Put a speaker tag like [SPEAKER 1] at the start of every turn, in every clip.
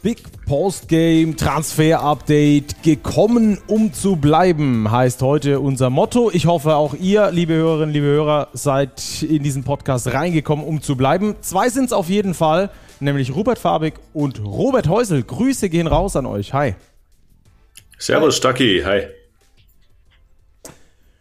[SPEAKER 1] Big Postgame Transfer Update gekommen, um zu bleiben, heißt heute unser Motto. Ich hoffe, auch ihr, liebe Hörerinnen, liebe Hörer, seid in diesen Podcast reingekommen, um zu bleiben. Zwei sind es auf jeden Fall, nämlich Rupert Fabig und Robert Häusel. Grüße gehen raus an euch. Hi.
[SPEAKER 2] Servus, Stacki. Hi.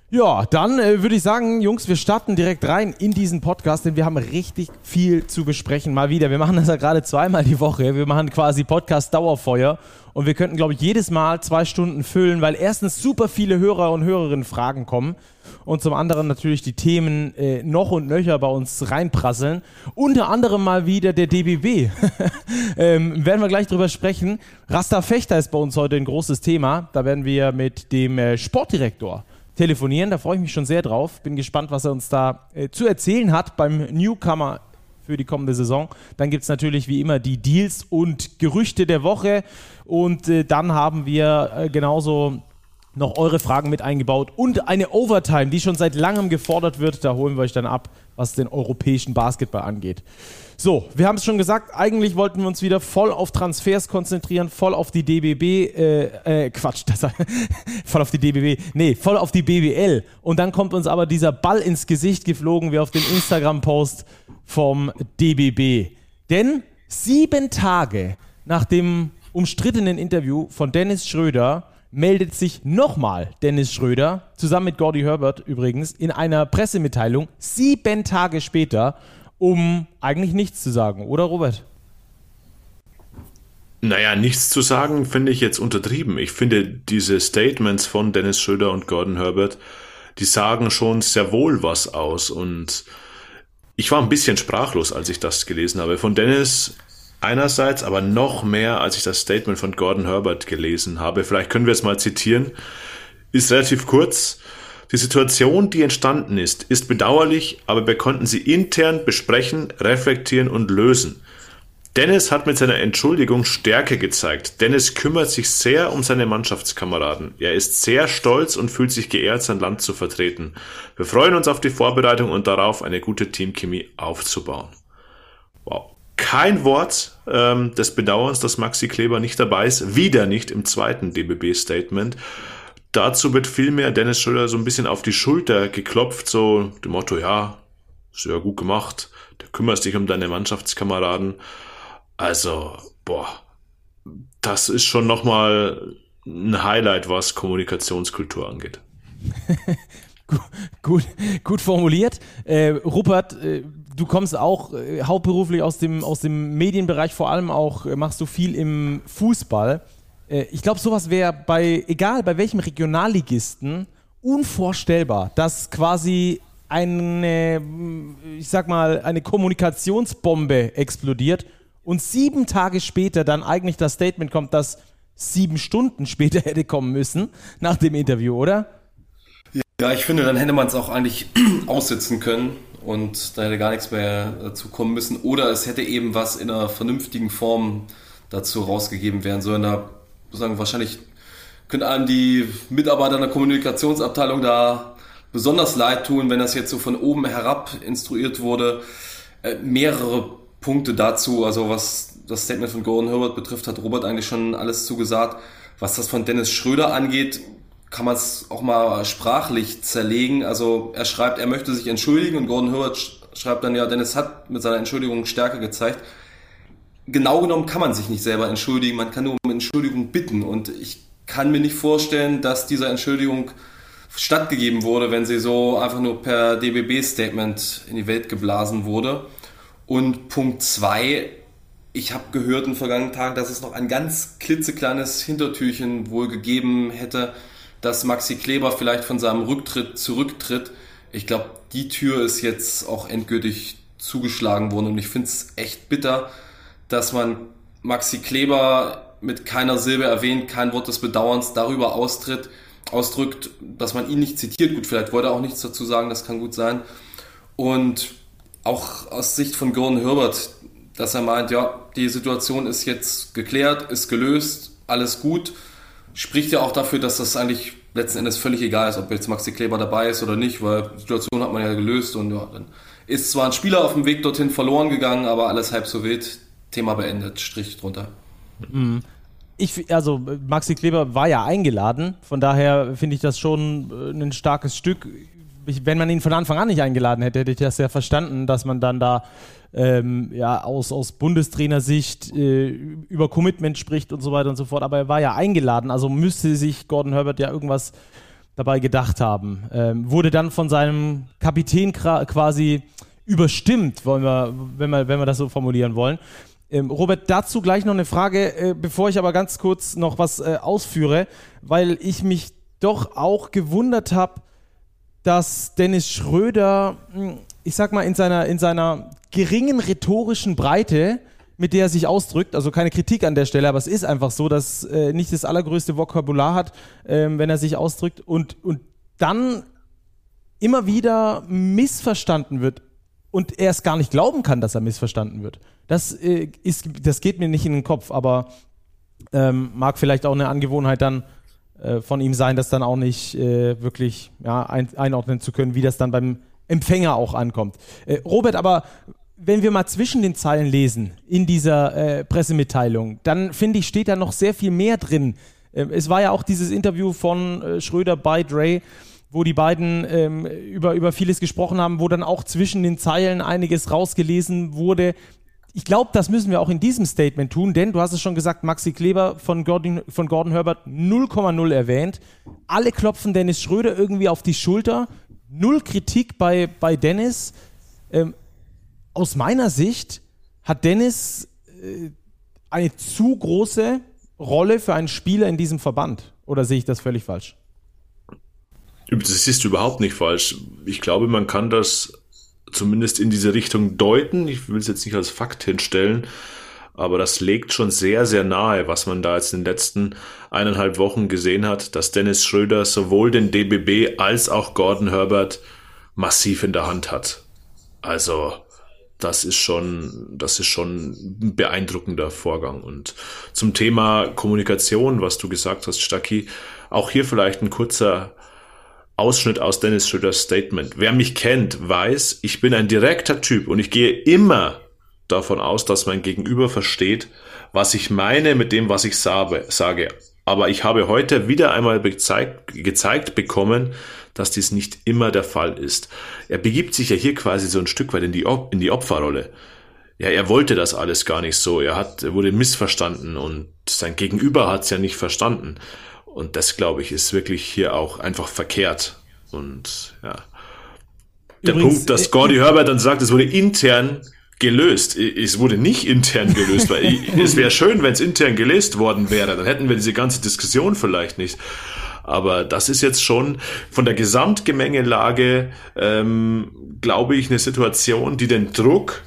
[SPEAKER 1] Ja, dann äh, würde ich sagen, Jungs, wir starten direkt rein in diesen Podcast, denn wir haben richtig viel zu besprechen. Mal wieder. Wir machen das ja gerade zweimal die Woche. Wir machen quasi Podcast Dauerfeuer und wir könnten, glaube ich, jedes Mal zwei Stunden füllen, weil erstens super viele Hörer und Hörerinnen Fragen kommen und zum anderen natürlich die Themen äh, noch und nöcher bei uns reinprasseln. Unter anderem mal wieder der DBB. ähm, werden wir gleich drüber sprechen. Rasta Fechter ist bei uns heute ein großes Thema. Da werden wir mit dem äh, Sportdirektor telefonieren. Da freue ich mich schon sehr drauf. Bin gespannt, was er uns da äh, zu erzählen hat beim Newcomer für die kommende Saison. Dann gibt es natürlich wie immer die Deals und Gerüchte der Woche. Und äh, dann haben wir äh, genauso noch eure Fragen mit eingebaut und eine Overtime, die schon seit langem gefordert wird. Da holen wir euch dann ab, was den europäischen Basketball angeht. So, wir haben es schon gesagt, eigentlich wollten wir uns wieder voll auf Transfers konzentrieren, voll auf die DBB, äh, äh, Quatsch, das, voll auf die DBB, nee, voll auf die BBL. Und dann kommt uns aber dieser Ball ins Gesicht geflogen, wie auf dem Instagram-Post vom DBB. Denn sieben Tage nach dem umstrittenen Interview von Dennis Schröder meldet sich nochmal Dennis Schröder, zusammen mit Gordy Herbert übrigens, in einer Pressemitteilung, sieben Tage später um eigentlich nichts zu sagen, oder Robert?
[SPEAKER 2] Naja, nichts zu sagen finde ich jetzt untertrieben. Ich finde diese Statements von Dennis Schröder und Gordon Herbert, die sagen schon sehr wohl was aus und ich war ein bisschen sprachlos, als ich das gelesen habe. Von Dennis einerseits, aber noch mehr, als ich das Statement von Gordon Herbert gelesen habe. Vielleicht können wir es mal zitieren. Ist relativ kurz. Die Situation, die entstanden ist, ist bedauerlich, aber wir konnten sie intern besprechen, reflektieren und lösen. Dennis hat mit seiner Entschuldigung Stärke gezeigt. Dennis kümmert sich sehr um seine Mannschaftskameraden. Er ist sehr stolz und fühlt sich geehrt, sein Land zu vertreten. Wir freuen uns auf die Vorbereitung und darauf, eine gute Teamchemie aufzubauen. Wow. Kein Wort ähm, des Bedauerns, dass Maxi Kleber nicht dabei ist. Wieder nicht im zweiten DBB-Statement. Dazu wird vielmehr Dennis Schröder so ein bisschen auf die Schulter geklopft, so dem Motto, ja, sehr gut gemacht, du kümmerst dich um deine Mannschaftskameraden. Also, boah, das ist schon nochmal ein Highlight, was Kommunikationskultur angeht.
[SPEAKER 1] gut, gut formuliert. Äh, Rupert, äh, du kommst auch äh, hauptberuflich aus dem, aus dem Medienbereich, vor allem auch äh, machst du viel im Fußball. Äh, ich glaube, sowas wäre bei, egal bei welchem Regionalligisten, unvorstellbar, dass quasi eine, ich sag mal, eine Kommunikationsbombe explodiert und sieben Tage später dann eigentlich das Statement kommt, dass sieben Stunden später hätte kommen müssen nach dem Interview, oder?
[SPEAKER 3] Ja, ich finde, dann hätte man es auch eigentlich aussitzen können und da hätte gar nichts mehr dazu kommen müssen. Oder es hätte eben was in einer vernünftigen Form dazu rausgegeben werden sollen. Da sagen, wahrscheinlich können einem die Mitarbeiter in der Kommunikationsabteilung da besonders leid tun, wenn das jetzt so von oben herab instruiert wurde. Äh, mehrere Punkte dazu, also was das Statement von Gordon Herbert betrifft, hat Robert eigentlich schon alles zugesagt. Was das von Dennis Schröder angeht, kann man es auch mal sprachlich zerlegen. Also er schreibt, er möchte sich entschuldigen und Gordon Herbert schreibt dann ja, Dennis hat mit seiner Entschuldigung Stärke gezeigt genau genommen kann man sich nicht selber entschuldigen, man kann nur um Entschuldigung bitten. Und ich kann mir nicht vorstellen, dass dieser Entschuldigung stattgegeben wurde, wenn sie so einfach nur per DBB-Statement in die Welt geblasen wurde. Und Punkt zwei, ich habe gehört in vergangenen Tagen, dass es noch ein ganz klitzekleines Hintertürchen wohl gegeben hätte, dass Maxi Kleber vielleicht von seinem Rücktritt zurücktritt. Ich glaube, die Tür ist jetzt auch endgültig zugeschlagen worden und ich finde es echt bitter, dass man Maxi Kleber mit keiner Silbe erwähnt, kein Wort des Bedauerns darüber austritt, ausdrückt, dass man ihn nicht zitiert. Gut, vielleicht wollte er auch nichts dazu sagen, das kann gut sein. Und auch aus Sicht von Gordon Herbert, dass er meint, ja, die Situation ist jetzt geklärt, ist gelöst, alles gut, spricht ja auch dafür, dass das eigentlich letzten Endes völlig egal ist, ob jetzt Maxi Kleber dabei ist oder nicht, weil die Situation hat man ja gelöst und ja, dann ist zwar ein Spieler auf dem Weg dorthin verloren gegangen, aber alles halb so wild. Thema beendet, Strich drunter.
[SPEAKER 1] Mhm. Ich, also Maxi Kleber war ja eingeladen, von daher finde ich das schon äh, ein starkes Stück. Ich, wenn man ihn von Anfang an nicht eingeladen hätte, hätte ich das ja verstanden, dass man dann da ähm, ja, aus, aus Bundestrainersicht äh, über Commitment spricht und so weiter und so fort. Aber er war ja eingeladen, also müsste sich Gordon Herbert ja irgendwas dabei gedacht haben. Ähm, wurde dann von seinem Kapitän quasi überstimmt, wollen wir, wenn wir, wenn wir das so formulieren wollen. Ähm, Robert, dazu gleich noch eine Frage, äh, bevor ich aber ganz kurz noch was äh, ausführe, weil ich mich doch auch gewundert habe, dass Dennis Schröder, hm, ich sag mal, in seiner, in seiner geringen rhetorischen Breite, mit der er sich ausdrückt, also keine Kritik an der Stelle, aber es ist einfach so, dass äh, nicht das allergrößte Vokabular hat, ähm, wenn er sich ausdrückt und, und dann immer wieder missverstanden wird und er es gar nicht glauben kann, dass er missverstanden wird. Das, äh, ist, das geht mir nicht in den Kopf, aber ähm, mag vielleicht auch eine Angewohnheit dann äh, von ihm sein, das dann auch nicht äh, wirklich ja, ein, einordnen zu können, wie das dann beim Empfänger auch ankommt. Äh, Robert, aber wenn wir mal zwischen den Zeilen lesen in dieser äh, Pressemitteilung, dann finde ich, steht da noch sehr viel mehr drin. Ähm, es war ja auch dieses Interview von Schröder bei Dre, wo die beiden ähm, über, über vieles gesprochen haben, wo dann auch zwischen den Zeilen einiges rausgelesen wurde. Ich glaube, das müssen wir auch in diesem Statement tun, denn du hast es schon gesagt, Maxi Kleber von Gordon, von Gordon Herbert 0,0 erwähnt. Alle klopfen Dennis Schröder irgendwie auf die Schulter. Null Kritik bei, bei Dennis. Ähm, aus meiner Sicht hat Dennis äh, eine zu große Rolle für einen Spieler in diesem Verband. Oder sehe ich das völlig falsch?
[SPEAKER 2] Das ist überhaupt nicht falsch. Ich glaube, man kann das zumindest in diese Richtung deuten. Ich will es jetzt nicht als Fakt hinstellen, aber das legt schon sehr, sehr nahe, was man da jetzt in den letzten eineinhalb Wochen gesehen hat, dass Dennis Schröder sowohl den DBB als auch Gordon Herbert massiv in der Hand hat. Also, das ist schon, das ist schon ein beeindruckender Vorgang. Und zum Thema Kommunikation, was du gesagt hast, Stacki, auch hier vielleicht ein kurzer Ausschnitt aus Dennis Schröders Statement. Wer mich kennt, weiß, ich bin ein direkter Typ und ich gehe immer davon aus, dass mein Gegenüber versteht, was ich meine mit dem, was ich sage. Aber ich habe heute wieder einmal gezeigt, gezeigt bekommen, dass dies nicht immer der Fall ist. Er begibt sich ja hier quasi so ein Stück weit in die, in die Opferrolle. Ja, er wollte das alles gar nicht so. Er hat, er wurde missverstanden und sein Gegenüber hat es ja nicht verstanden. Und das, glaube ich, ist wirklich hier auch einfach verkehrt. Und ja. Der Übrigens, Punkt, dass äh, Gordy Herbert dann sagt, es wurde intern gelöst. Es wurde nicht intern gelöst, weil es wäre schön, wenn es intern gelöst worden wäre. Dann hätten wir diese ganze Diskussion vielleicht nicht. Aber das ist jetzt schon von der Gesamtgemengelage, ähm, glaube ich, eine Situation, die den Druck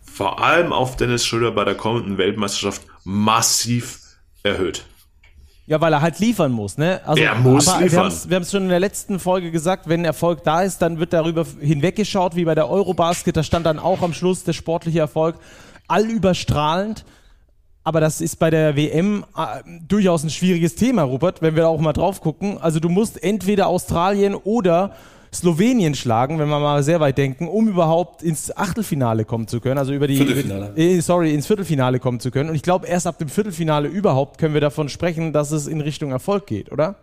[SPEAKER 2] vor allem auf Dennis Schröder bei der kommenden Weltmeisterschaft massiv erhöht.
[SPEAKER 1] Ja, weil er halt liefern muss, ne?
[SPEAKER 2] Also, er muss
[SPEAKER 1] aber
[SPEAKER 2] liefern.
[SPEAKER 1] Wir haben es schon in der letzten Folge gesagt, wenn Erfolg da ist, dann wird darüber hinweggeschaut, wie bei der Eurobasket. Da stand dann auch am Schluss der sportliche Erfolg allüberstrahlend. Aber das ist bei der WM äh, durchaus ein schwieriges Thema, Rupert, wenn wir da auch mal drauf gucken. Also du musst entweder Australien oder Slowenien schlagen, wenn wir mal sehr weit denken, um überhaupt ins Achtelfinale kommen zu können, also über die
[SPEAKER 3] Viertelfinale.
[SPEAKER 1] Äh, sorry, ins Viertelfinale kommen zu können. Und ich glaube, erst ab dem Viertelfinale überhaupt können wir davon sprechen, dass es in Richtung Erfolg geht, oder?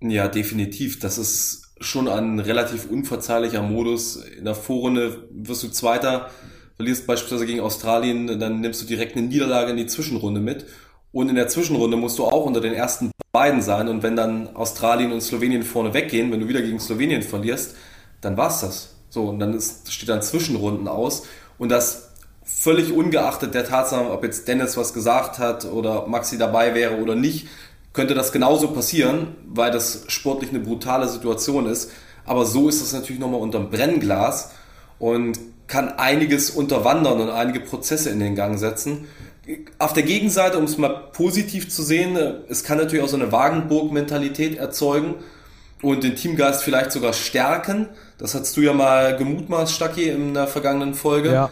[SPEAKER 3] Ja, definitiv. Das ist schon ein relativ unverzeihlicher Modus. In der Vorrunde wirst du Zweiter, verlierst beispielsweise gegen Australien, dann nimmst du direkt eine Niederlage in die Zwischenrunde mit. Und in der Zwischenrunde musst du auch unter den ersten beiden sein. Und wenn dann Australien und Slowenien vorne weggehen, wenn du wieder gegen Slowenien verlierst, dann war's das. So, und dann ist, steht dann Zwischenrunden aus. Und das völlig ungeachtet der Tatsache, ob jetzt Dennis was gesagt hat oder Maxi dabei wäre oder nicht, könnte das genauso passieren, weil das sportlich eine brutale Situation ist. Aber so ist es natürlich nochmal unterm Brennglas und kann einiges unterwandern und einige Prozesse in den Gang setzen. Auf der Gegenseite, um es mal positiv zu sehen, es kann natürlich auch so eine Wagenburg-Mentalität erzeugen und den Teamgeist vielleicht sogar stärken. Das hast du ja mal gemutmaßt, Stacki, in der vergangenen Folge. Ja.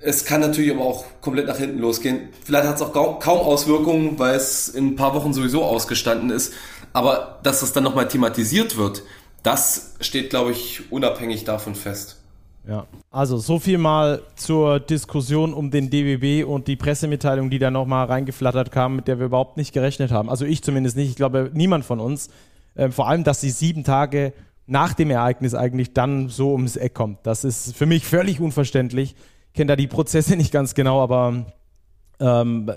[SPEAKER 3] Es kann natürlich aber auch komplett nach hinten losgehen. Vielleicht hat es auch kaum Auswirkungen, weil es in ein paar Wochen sowieso ausgestanden ist. Aber dass das dann nochmal thematisiert wird, das steht, glaube ich, unabhängig davon fest.
[SPEAKER 1] Ja, also so viel mal zur Diskussion um den DBB und die Pressemitteilung, die da nochmal reingeflattert kam, mit der wir überhaupt nicht gerechnet haben. Also ich zumindest nicht, ich glaube niemand von uns. Ähm, vor allem, dass sie sieben Tage nach dem Ereignis eigentlich dann so ums Eck kommt. Das ist für mich völlig unverständlich. Ich kenne da die Prozesse nicht ganz genau, aber ähm,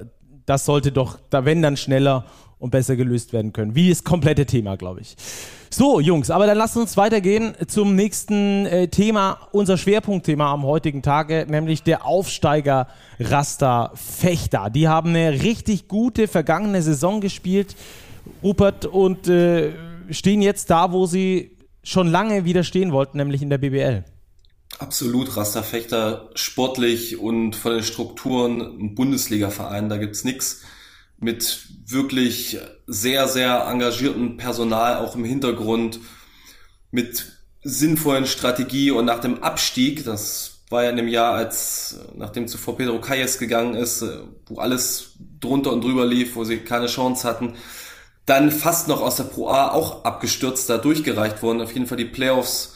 [SPEAKER 1] das sollte doch, da wenn dann schneller und besser gelöst werden können. Wie das komplette Thema, glaube ich. So, Jungs, aber dann lasst uns weitergehen zum nächsten äh, Thema, unser Schwerpunktthema am heutigen Tage, nämlich der Aufsteiger Rasta Fechter. Die haben eine richtig gute vergangene Saison gespielt, Rupert, und äh, stehen jetzt da, wo sie schon lange wieder stehen wollten, nämlich in der BBL.
[SPEAKER 3] Absolut, Rasterfechter sportlich und von den Strukturen ein Bundesliga-Verein, da gibt's nix mit wirklich sehr, sehr engagiertem Personal auch im Hintergrund, mit sinnvollen Strategie und nach dem Abstieg, das war ja in dem Jahr, als nachdem zuvor Pedro Calles gegangen ist, wo alles drunter und drüber lief, wo sie keine Chance hatten, dann fast noch aus der Pro A auch abgestürzt, da durchgereicht worden, auf jeden Fall die Playoffs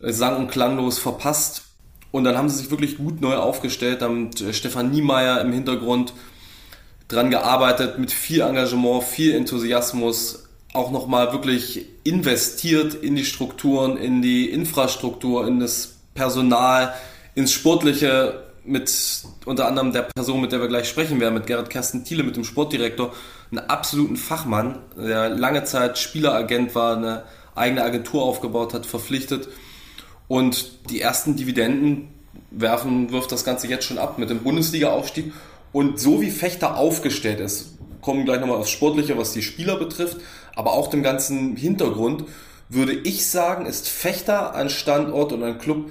[SPEAKER 3] äh, sang- und klanglos verpasst. Und dann haben sie sich wirklich gut neu aufgestellt, haben äh, Stefan Niemeyer im Hintergrund dran gearbeitet, mit viel Engagement, viel Enthusiasmus, auch nochmal wirklich investiert in die Strukturen, in die Infrastruktur, in das Personal, ins Sportliche, mit unter anderem der Person, mit der wir gleich sprechen werden, mit Gerrit Kersten Thiele, mit dem Sportdirektor, einen absoluten Fachmann, der lange Zeit Spieleragent war, eine eigene Agentur aufgebaut hat, verpflichtet. Und die ersten Dividenden werfen, wirft das Ganze jetzt schon ab mit dem Bundesliga-Aufstieg und so wie Fechter aufgestellt ist, kommen gleich nochmal aufs Sportliche, was die Spieler betrifft, aber auch dem ganzen Hintergrund, würde ich sagen, ist Fechter ein Standort und ein Club,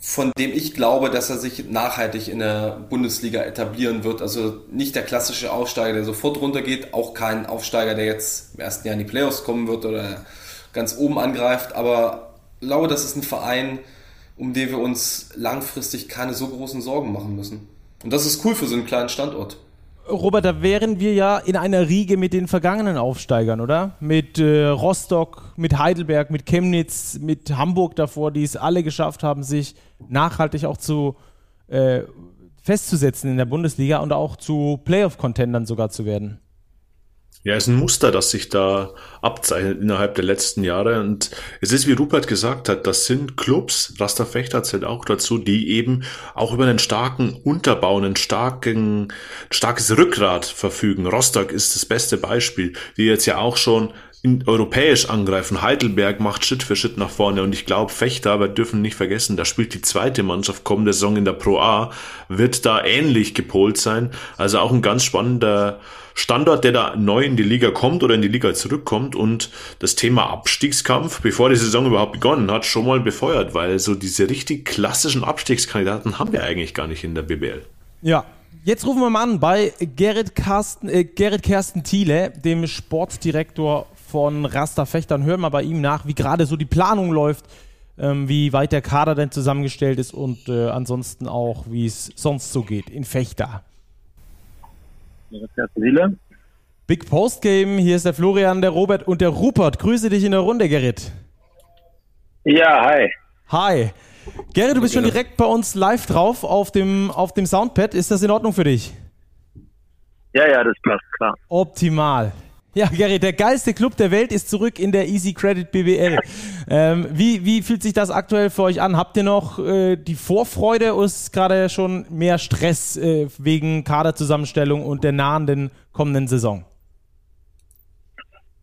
[SPEAKER 3] von dem ich glaube, dass er sich nachhaltig in der Bundesliga etablieren wird. Also nicht der klassische Aufsteiger, der sofort runtergeht, auch kein Aufsteiger, der jetzt im ersten Jahr in die Playoffs kommen wird oder ganz oben angreift, aber ich glaube, das ist ein Verein, um den wir uns langfristig keine so großen Sorgen machen müssen. Und das ist cool für so einen kleinen Standort.
[SPEAKER 1] Robert, da wären wir ja in einer Riege mit den vergangenen Aufsteigern, oder? Mit äh, Rostock, mit Heidelberg, mit Chemnitz, mit Hamburg davor, die es alle geschafft haben, sich nachhaltig auch zu äh, festzusetzen in der Bundesliga und auch zu Playoff-Contendern sogar zu werden.
[SPEAKER 2] Ja, es ist ein Muster, das sich da abzeichnet innerhalb der letzten Jahre. Und es ist, wie Rupert gesagt hat, das sind Clubs, Rasterfechter zählt auch dazu, die eben auch über einen starken Unterbau, einen starken, starkes Rückgrat verfügen. Rostock ist das beste Beispiel, die jetzt ja auch schon europäisch angreifen. Heidelberg macht Schritt für Schritt nach vorne und ich glaube, Fechter, aber dürfen nicht vergessen, da spielt die zweite Mannschaft kommende Saison in der Pro A, wird da ähnlich gepolt sein. Also auch ein ganz spannender Standort, der da neu in die Liga kommt oder in die Liga zurückkommt und das Thema Abstiegskampf, bevor die Saison überhaupt begonnen hat, schon mal befeuert, weil so diese richtig klassischen Abstiegskandidaten haben wir eigentlich gar nicht in der BBL.
[SPEAKER 1] Ja, Jetzt rufen wir mal an bei Gerrit, Carsten, äh, Gerrit Kersten Thiele, dem Sportdirektor von Rasta Fechtern. Hören wir bei ihm nach, wie gerade so die Planung läuft, ähm, wie weit der Kader denn zusammengestellt ist und äh, ansonsten auch, wie es sonst so geht in Fechter. Big Post Game, hier ist der Florian, der Robert und der Rupert. Grüße dich in der Runde, Gerrit.
[SPEAKER 4] Ja, hi.
[SPEAKER 1] Hi. Gerrit, du bist schon direkt bei uns live drauf auf dem, auf dem Soundpad. Ist das in Ordnung für dich?
[SPEAKER 4] Ja, ja, das passt, klar.
[SPEAKER 1] Optimal. Ja, Gary, der geilste Club der Welt ist zurück in der Easy Credit BWL. Ähm, wie, wie fühlt sich das aktuell für euch an? Habt ihr noch äh, die Vorfreude oder ist gerade schon mehr Stress äh, wegen Kaderzusammenstellung und der nahenden kommenden Saison?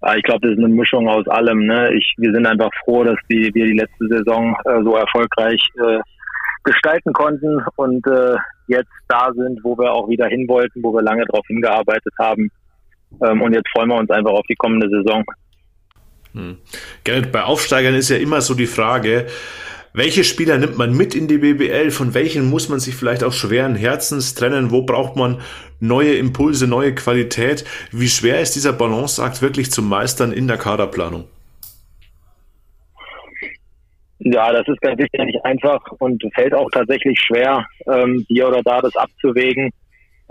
[SPEAKER 4] Ja, ich glaube, das ist eine Mischung aus allem. Ne? Ich, wir sind einfach froh, dass die, wir die letzte Saison äh, so erfolgreich äh, gestalten konnten und äh, jetzt da sind, wo wir auch wieder hin wollten, wo wir lange darauf hingearbeitet haben. Ähm, und jetzt freuen wir uns einfach auf die kommende Saison.
[SPEAKER 2] Hm. Gerrit, bei Aufsteigern ist ja immer so die Frage, welche Spieler nimmt man mit in die BBL? Von welchen muss man sich vielleicht auch schweren Herzens trennen? Wo braucht man neue Impulse, neue Qualität? Wie schwer ist dieser Balanceakt wirklich zu meistern in der Kaderplanung?
[SPEAKER 4] Ja, das ist ganz sicher nicht einfach und fällt auch tatsächlich schwer, ähm, hier oder da das abzuwägen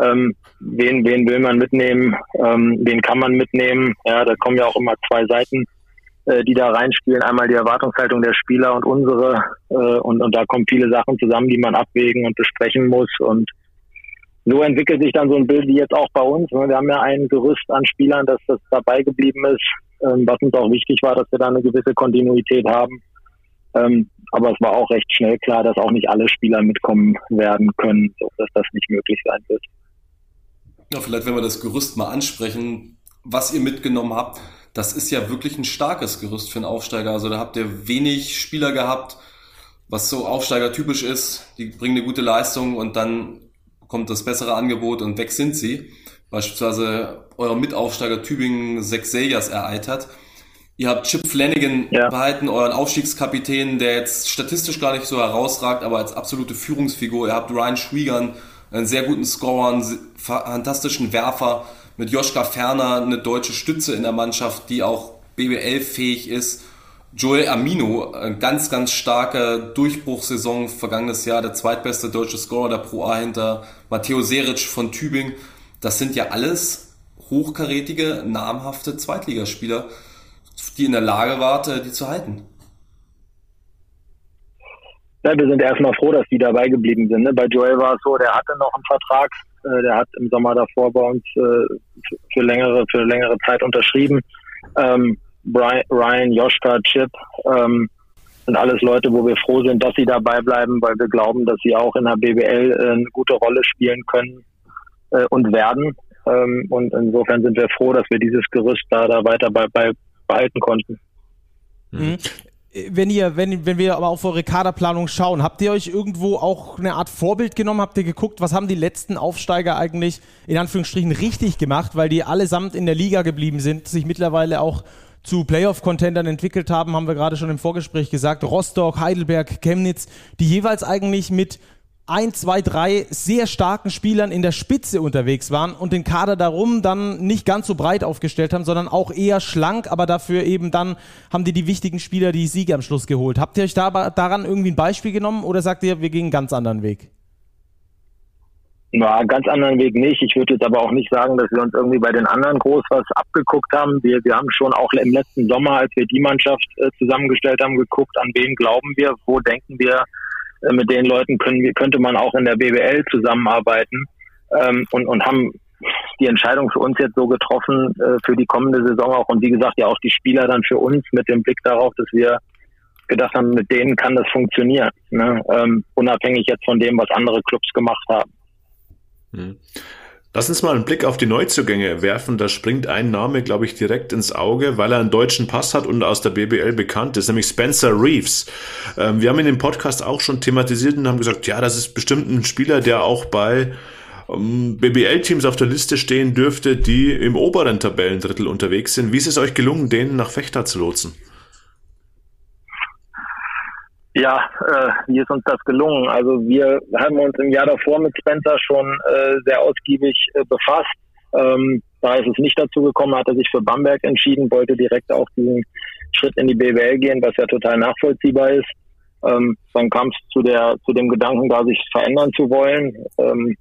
[SPEAKER 4] ähm, wen, wen will man mitnehmen, ähm, wen kann man mitnehmen. Ja, da kommen ja auch immer zwei Seiten äh, die da reinspielen. Einmal die Erwartungshaltung der Spieler und unsere. Äh, und, und da kommen viele Sachen zusammen, die man abwägen und besprechen muss. Und so entwickelt sich dann so ein Bild wie jetzt auch bei uns. Ne? Wir haben ja ein Gerüst an Spielern, dass das dabei geblieben ist, ähm, was uns auch wichtig war, dass wir da eine gewisse Kontinuität haben. Ähm, aber es war auch recht schnell klar, dass auch nicht alle Spieler mitkommen werden können, so dass das nicht möglich sein wird.
[SPEAKER 3] Ja, vielleicht wenn wir das Gerüst mal ansprechen, was ihr mitgenommen habt, das ist ja wirklich ein starkes Gerüst für einen Aufsteiger. Also da habt ihr wenig Spieler gehabt, was so Aufsteiger typisch ist. Die bringen eine gute Leistung und dann kommt das bessere Angebot und weg sind sie. Beispielsweise euer Mitaufsteiger Tübingen sechs ereitert. Ihr habt Chip Flanagan ja. behalten, euren Aufstiegskapitän, der jetzt statistisch gar nicht so herausragt, aber als absolute Führungsfigur. Ihr habt Ryan Schwiegern, einen sehr guten Scorer, einen fantastischen Werfer. Mit Joschka Ferner eine deutsche Stütze in der Mannschaft, die auch BBL-fähig ist. Joel Amino, eine ganz, ganz starke Durchbruchssaison vergangenes Jahr, der zweitbeste deutsche Scorer der Pro A hinter Matteo Seric von Tübingen. Das sind ja alles hochkarätige, namhafte Zweitligaspieler, die in der Lage waren, die zu halten.
[SPEAKER 4] Ja, wir sind erstmal froh, dass die dabei geblieben sind. Ne? Bei Joel war es so, der hatte noch einen Vertrag, äh, der hat im Sommer davor bei uns äh, für längere, für längere Zeit unterschrieben. Ähm, Brian, Ryan, Joschka, Chip, ähm, sind alles Leute, wo wir froh sind, dass sie dabei bleiben, weil wir glauben, dass sie auch in der BBL äh, eine gute Rolle spielen können äh, und werden. Ähm, und insofern sind wir froh, dass wir dieses Gerüst da, da weiter bei, bei behalten konnten.
[SPEAKER 1] Mhm. Wenn ihr, wenn, wenn wir aber auf eure Kaderplanung schauen, habt ihr euch irgendwo auch eine Art Vorbild genommen? Habt ihr geguckt, was haben die letzten Aufsteiger eigentlich in Anführungsstrichen richtig gemacht, weil die allesamt in der Liga geblieben sind, sich mittlerweile auch zu Playoff-Contendern entwickelt haben, haben wir gerade schon im Vorgespräch gesagt. Rostock, Heidelberg, Chemnitz, die jeweils eigentlich mit ein, zwei, drei sehr starken Spielern in der Spitze unterwegs waren und den Kader darum dann nicht ganz so breit aufgestellt haben, sondern auch eher schlank, aber dafür eben dann haben die die wichtigen Spieler die Siege am Schluss geholt. Habt ihr euch da, daran irgendwie ein Beispiel genommen oder sagt ihr, wir gehen einen ganz anderen Weg?
[SPEAKER 4] Na, ganz anderen Weg nicht. Ich würde jetzt aber auch nicht sagen, dass wir uns irgendwie bei den anderen groß was abgeguckt haben. Wir, wir haben schon auch im letzten Sommer, als wir die Mannschaft äh, zusammengestellt haben, geguckt, an wen glauben wir, wo denken wir, mit den Leuten können, könnte man auch in der BBL zusammenarbeiten ähm, und, und haben die Entscheidung für uns jetzt so getroffen äh, für die kommende Saison auch und wie gesagt ja auch die Spieler dann für uns mit dem Blick darauf, dass wir gedacht haben, mit denen kann das funktionieren, ne? ähm, unabhängig jetzt von dem, was andere Clubs gemacht haben.
[SPEAKER 2] Hm. Lass uns mal einen Blick auf die Neuzugänge werfen. Da springt ein Name, glaube ich, direkt ins Auge, weil er einen deutschen Pass hat und aus der BBL bekannt ist, nämlich Spencer Reeves. Ähm, wir haben in dem Podcast auch schon thematisiert und haben gesagt, ja, das ist bestimmt ein Spieler, der auch bei ähm, BBL-Teams auf der Liste stehen dürfte, die im oberen Tabellendrittel unterwegs sind. Wie ist es euch gelungen, den nach Fechter zu lotsen?
[SPEAKER 4] Ja, äh, wie ist uns das gelungen? Also wir haben uns im Jahr davor mit Spencer schon äh, sehr ausgiebig äh, befasst. Ähm, da ist es nicht dazu gekommen, hat er sich für Bamberg entschieden, wollte direkt auch diesen Schritt in die BWL gehen, was ja total nachvollziehbar ist. Ähm, dann kam es zu der zu dem Gedanken, da sich verändern zu wollen. Ähm,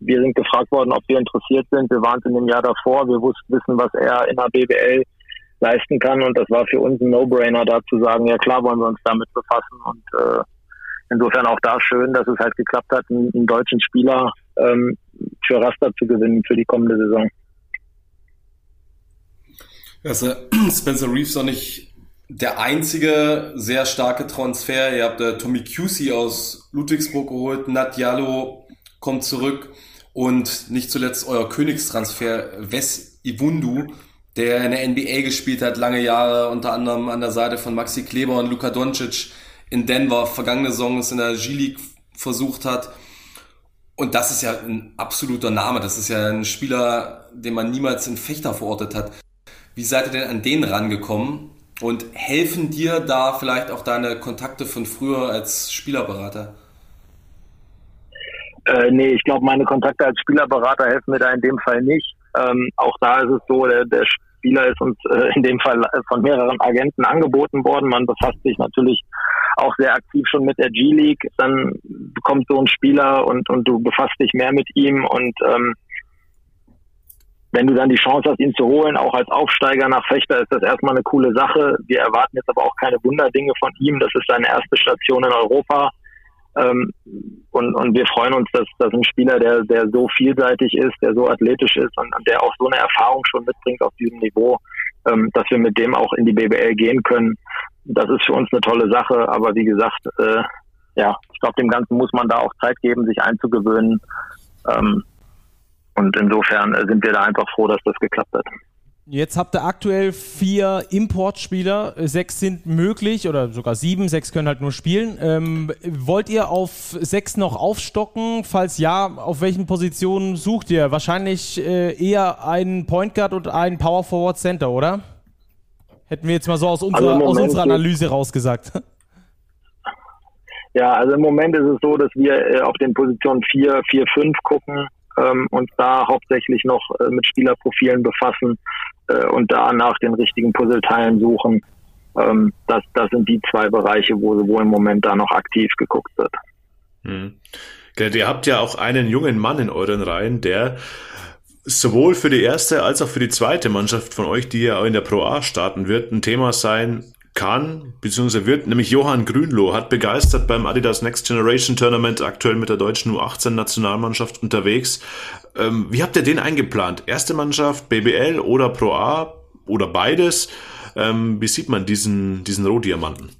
[SPEAKER 4] wir sind gefragt worden, ob wir interessiert sind. Wir waren es in dem Jahr davor. Wir wussten wissen, was er in der BWL leisten kann. Und das war für uns ein No-Brainer, da zu sagen, ja klar wollen wir uns damit befassen. Und äh, insofern auch da schön, dass es halt geklappt hat, einen, einen deutschen Spieler ähm, für Raster zu gewinnen für die kommende Saison.
[SPEAKER 3] Also Spencer Reeves noch nicht der einzige sehr starke Transfer. Ihr habt äh, Tommy Cusey aus Ludwigsburg geholt, Nat Diallo kommt zurück und nicht zuletzt euer Königstransfer Wes Iwundu der in der NBA gespielt hat, lange Jahre, unter anderem an der Seite von Maxi Kleber und Luka Doncic in Denver, vergangene Saison es in der G-League versucht hat. Und das ist ja ein absoluter Name. Das ist ja ein Spieler, den man niemals in Fechter verortet hat. Wie seid ihr denn an den rangekommen? Und helfen dir da vielleicht auch deine Kontakte von früher als Spielerberater?
[SPEAKER 4] Äh, nee, ich glaube, meine Kontakte als Spielerberater helfen mir da in dem Fall nicht. Ähm, auch da ist es so, der, der Spieler ist uns äh, in dem Fall von mehreren Agenten angeboten worden. Man befasst sich natürlich auch sehr aktiv schon mit der G-League. Dann bekommt so ein Spieler und, und du befasst dich mehr mit ihm und ähm, wenn du dann die Chance hast, ihn zu holen, auch als Aufsteiger nach Fechter, ist das erstmal eine coole Sache. Wir erwarten jetzt aber auch keine Wunderdinge von ihm. Das ist seine erste Station in Europa. Ähm, und, und wir freuen uns, dass, dass ein Spieler, der, der so vielseitig ist, der so athletisch ist und, und der auch so eine Erfahrung schon mitbringt auf diesem Niveau, ähm, dass wir mit dem auch in die BBL gehen können. Das ist für uns eine tolle Sache. Aber wie gesagt, äh, ja, ich glaube, dem Ganzen muss man da auch Zeit geben, sich einzugewöhnen. Ähm, und insofern äh, sind wir da einfach froh, dass das geklappt hat.
[SPEAKER 1] Jetzt habt ihr aktuell vier Importspieler, sechs sind möglich oder sogar sieben, sechs können halt nur spielen. Ähm, wollt ihr auf sechs noch aufstocken? Falls ja, auf welchen Positionen sucht ihr? Wahrscheinlich äh, eher einen Point Guard und einen Power Forward Center, oder? Hätten wir jetzt mal so aus unserer, also aus unserer Analyse rausgesagt.
[SPEAKER 4] Ja, also im Moment ist es so, dass wir äh, auf den Positionen 4, 4, 5 gucken ähm, uns da hauptsächlich noch äh, mit Spielerprofilen befassen äh, und da nach den richtigen Puzzleteilen suchen. Ähm, das, das sind die zwei Bereiche, wo, wo im Moment da noch aktiv geguckt wird.
[SPEAKER 2] Hm. Ihr habt ja auch einen jungen Mann in euren Reihen, der sowohl für die erste als auch für die zweite Mannschaft von euch, die ja in der Pro A starten wird, ein Thema sein kann, beziehungsweise wird, nämlich Johann Grünloh hat begeistert beim Adidas Next Generation Tournament aktuell mit der deutschen U18-Nationalmannschaft unterwegs. Ähm, wie habt ihr den eingeplant? Erste Mannschaft, BBL oder Pro A oder beides? Ähm, wie sieht man diesen, diesen Rohdiamanten?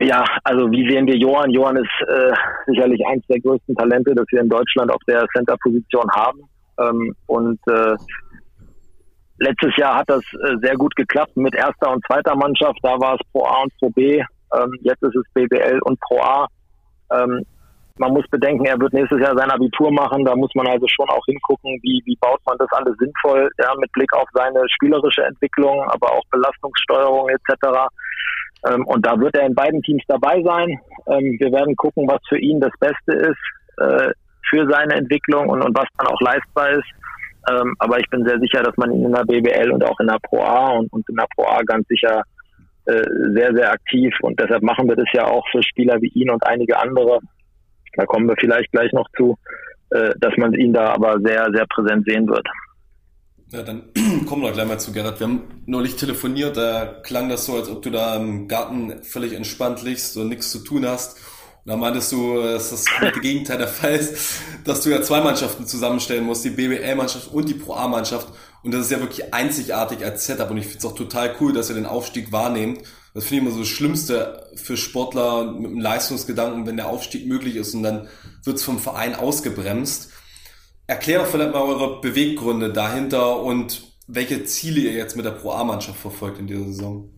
[SPEAKER 4] Ja, also wie sehen wir Johann? Johann ist äh, sicherlich eins der größten Talente, das wir in Deutschland auf der Center-Position haben. Ähm, und äh, Letztes Jahr hat das äh, sehr gut geklappt mit erster und zweiter Mannschaft. Da war es Pro A und Pro B. Ähm, jetzt ist es BBL und Pro A. Ähm, man muss bedenken, er wird nächstes Jahr sein Abitur machen. Da muss man also schon auch hingucken, wie, wie baut man das alles sinnvoll, ja, mit Blick auf seine spielerische Entwicklung, aber auch Belastungssteuerung etc. Ähm, und da wird er in beiden Teams dabei sein. Wir werden gucken, was für ihn das Beste ist äh, für seine Entwicklung und, und was dann auch leistbar ist. Ähm, aber ich bin sehr sicher, dass man ihn in der BBL und auch in der Pro A und, und in der Pro A ganz sicher äh, sehr, sehr aktiv und deshalb machen wir das ja auch für Spieler wie ihn und einige andere. Da kommen wir vielleicht gleich noch zu, äh, dass man ihn da aber sehr, sehr präsent sehen wird.
[SPEAKER 3] Ja, dann kommen wir gleich mal zu Gerhard. Wir haben neulich telefoniert, da klang das so, als ob du da im Garten völlig entspannt liegst und nichts zu tun hast. Da meintest du, dass das komplette Gegenteil der Fall ist, dass du ja zwei Mannschaften zusammenstellen musst, die BBL-Mannschaft und die Pro A-Mannschaft. Und das ist ja wirklich einzigartig als Setup. Und ich finde es auch total cool, dass ihr den Aufstieg wahrnehmt. Das finde ich immer so das Schlimmste für Sportler mit einem Leistungsgedanken, wenn der Aufstieg möglich ist und dann wird es vom Verein ausgebremst. Erklär doch vielleicht mal eure Beweggründe dahinter und welche Ziele ihr jetzt mit der Pro A-Mannschaft verfolgt in dieser Saison.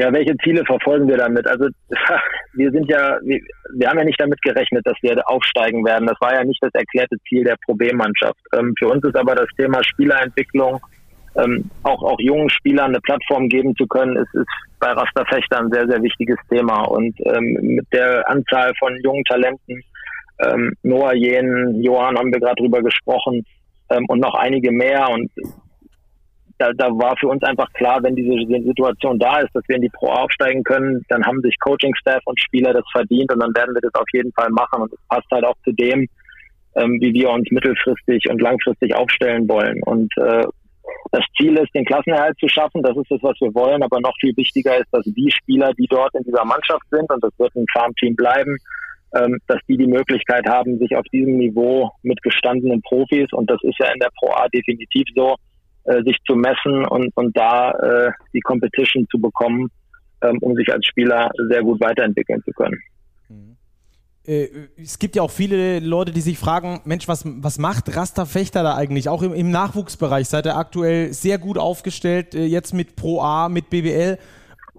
[SPEAKER 4] Ja, welche Ziele verfolgen wir damit? Also wir sind ja, wir, wir haben ja nicht damit gerechnet, dass wir aufsteigen werden. Das war ja nicht das erklärte Ziel der Problemmannschaft. Ähm, für uns ist aber das Thema Spielerentwicklung, ähm, auch, auch jungen Spielern eine Plattform geben zu können, ist, ist bei Rasterfechter ein sehr, sehr wichtiges Thema. Und ähm, mit der Anzahl von jungen Talenten, ähm, Noah Jen, Johann haben wir gerade drüber gesprochen, ähm, und noch einige mehr. Und da, da war für uns einfach klar, wenn diese Situation da ist, dass wir in die Pro aufsteigen können, dann haben sich Coaching-Staff und Spieler das verdient und dann werden wir das auf jeden Fall machen. Und es passt halt auch zu dem, ähm, wie wir uns mittelfristig und langfristig aufstellen wollen. Und äh, das Ziel ist, den Klassenerhalt zu schaffen. Das ist das, was wir wollen. Aber noch viel wichtiger ist, dass die Spieler, die dort in dieser Mannschaft sind, und das wird ein Farmteam bleiben, ähm, dass die die Möglichkeit haben, sich auf diesem Niveau mit gestandenen Profis, und das ist ja in der Pro A definitiv so, äh, sich zu messen und, und da äh, die Competition zu bekommen, ähm, um sich als Spieler sehr gut weiterentwickeln zu können. Mhm.
[SPEAKER 1] Äh, es gibt ja auch viele Leute, die sich fragen, Mensch, was, was macht Rasta Fechter da eigentlich? Auch im, im Nachwuchsbereich seid ihr aktuell sehr gut aufgestellt, äh, jetzt mit Pro A, mit BBL.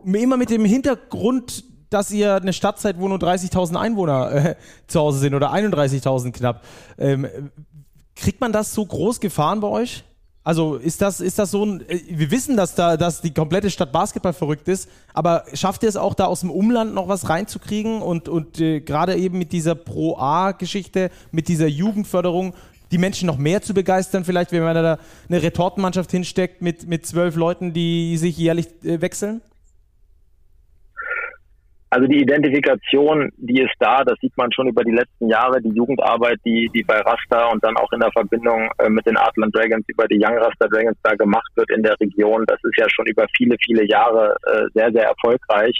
[SPEAKER 1] Immer mit dem Hintergrund, dass ihr eine Stadt seid, wo nur 30.000 Einwohner äh, zu Hause sind oder 31.000 knapp. Ähm, kriegt man das so groß gefahren bei euch? Also ist das, ist das so ein, äh, wir wissen, dass da, dass die komplette Stadt Basketball verrückt ist, aber schafft ihr es auch da aus dem Umland noch was reinzukriegen und, und äh, gerade eben mit dieser Pro-A-Geschichte, mit dieser Jugendförderung, die Menschen noch mehr zu begeistern, vielleicht, wenn man da eine Retortenmannschaft hinsteckt mit, mit zwölf Leuten, die sich jährlich äh, wechseln?
[SPEAKER 4] Also die Identifikation, die ist da, das sieht man schon über die letzten Jahre, die Jugendarbeit, die, die bei Rasta und dann auch in der Verbindung äh, mit den Artland Dragons über die Young Rasta Dragons da gemacht wird in der Region. Das ist ja schon über viele, viele Jahre äh, sehr, sehr erfolgreich.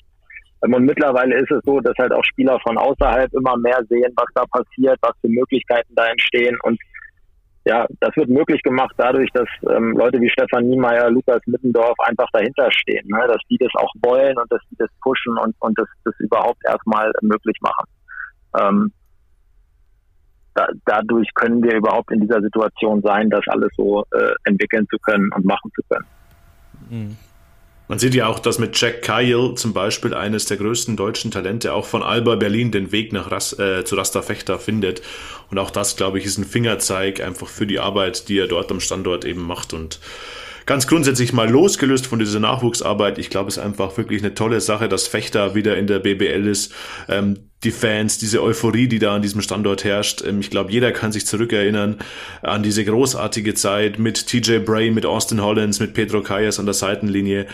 [SPEAKER 4] Ähm, und mittlerweile ist es so, dass halt auch Spieler von außerhalb immer mehr sehen, was da passiert, was für Möglichkeiten da entstehen und ja, das wird möglich gemacht dadurch, dass ähm, Leute wie Stefan Niemeyer, Lukas Mittendorf einfach dahinter stehen, ne? dass die das auch wollen und dass die das pushen und, und das, das überhaupt erstmal möglich machen. Ähm, da, dadurch können wir überhaupt in dieser Situation sein, das alles so äh, entwickeln zu können und machen zu können.
[SPEAKER 2] Mhm. Man sieht ja auch, dass mit Jack Kyle zum Beispiel eines der größten deutschen Talente auch von Alba Berlin den Weg nach Ras äh, zu Rasta Fechter findet. Und auch das, glaube ich, ist ein Fingerzeig einfach für die Arbeit, die er dort am Standort eben macht. Und ganz grundsätzlich mal losgelöst von dieser Nachwuchsarbeit, ich glaube, es ist einfach wirklich eine tolle Sache, dass Fechter wieder in der BBL ist. Ähm, die Fans, diese Euphorie, die da an diesem Standort herrscht. Ähm, ich glaube, jeder kann sich zurückerinnern an diese großartige Zeit mit TJ Bray, mit Austin Hollins, mit Pedro Calles an der Seitenlinie,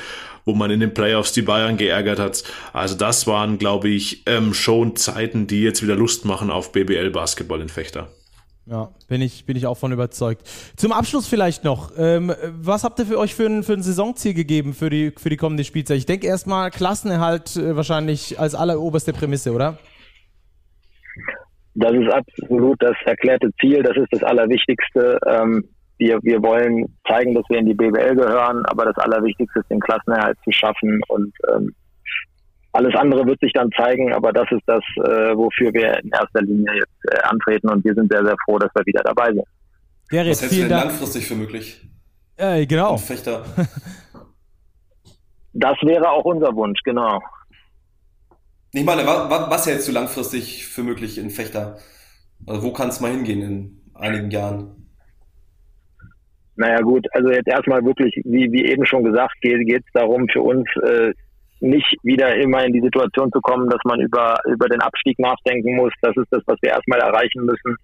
[SPEAKER 2] wo man in den Playoffs die Bayern geärgert hat. Also das waren, glaube ich, ähm, schon Zeiten, die jetzt wieder Lust machen auf BBL-Basketball in Fechter.
[SPEAKER 1] Ja, bin ich, bin ich auch von überzeugt. Zum Abschluss vielleicht noch, ähm, was habt ihr für euch für ein, für ein Saisonziel gegeben für die, für die kommende Spielzeit? Ich denke erstmal Klassenerhalt äh, wahrscheinlich als alleroberste Prämisse, oder?
[SPEAKER 4] Das ist absolut das erklärte Ziel, das ist das Allerwichtigste. Ähm, wir, wir wollen zeigen, dass wir in die BWL gehören, aber das Allerwichtigste ist, den Klassenerhalt zu schaffen und ähm, alles andere wird sich dann zeigen, aber das ist das, äh, wofür wir in erster Linie jetzt äh, antreten und wir sind sehr, sehr froh, dass wir wieder dabei sind.
[SPEAKER 3] Gerrit, Was hältst du denn Dank. langfristig für möglich?
[SPEAKER 1] Äh, genau.
[SPEAKER 3] Und Fechter.
[SPEAKER 4] Das wäre auch unser Wunsch, genau.
[SPEAKER 3] Ich meine, was, was hältst du langfristig für möglich in Fechter? Also wo kann es mal hingehen in einigen Jahren?
[SPEAKER 4] Naja gut, also jetzt erstmal wirklich, wie, wie eben schon gesagt, geht es darum für uns äh, nicht wieder immer in die Situation zu kommen, dass man über, über den Abstieg nachdenken muss. Das ist das, was wir erstmal erreichen müssen.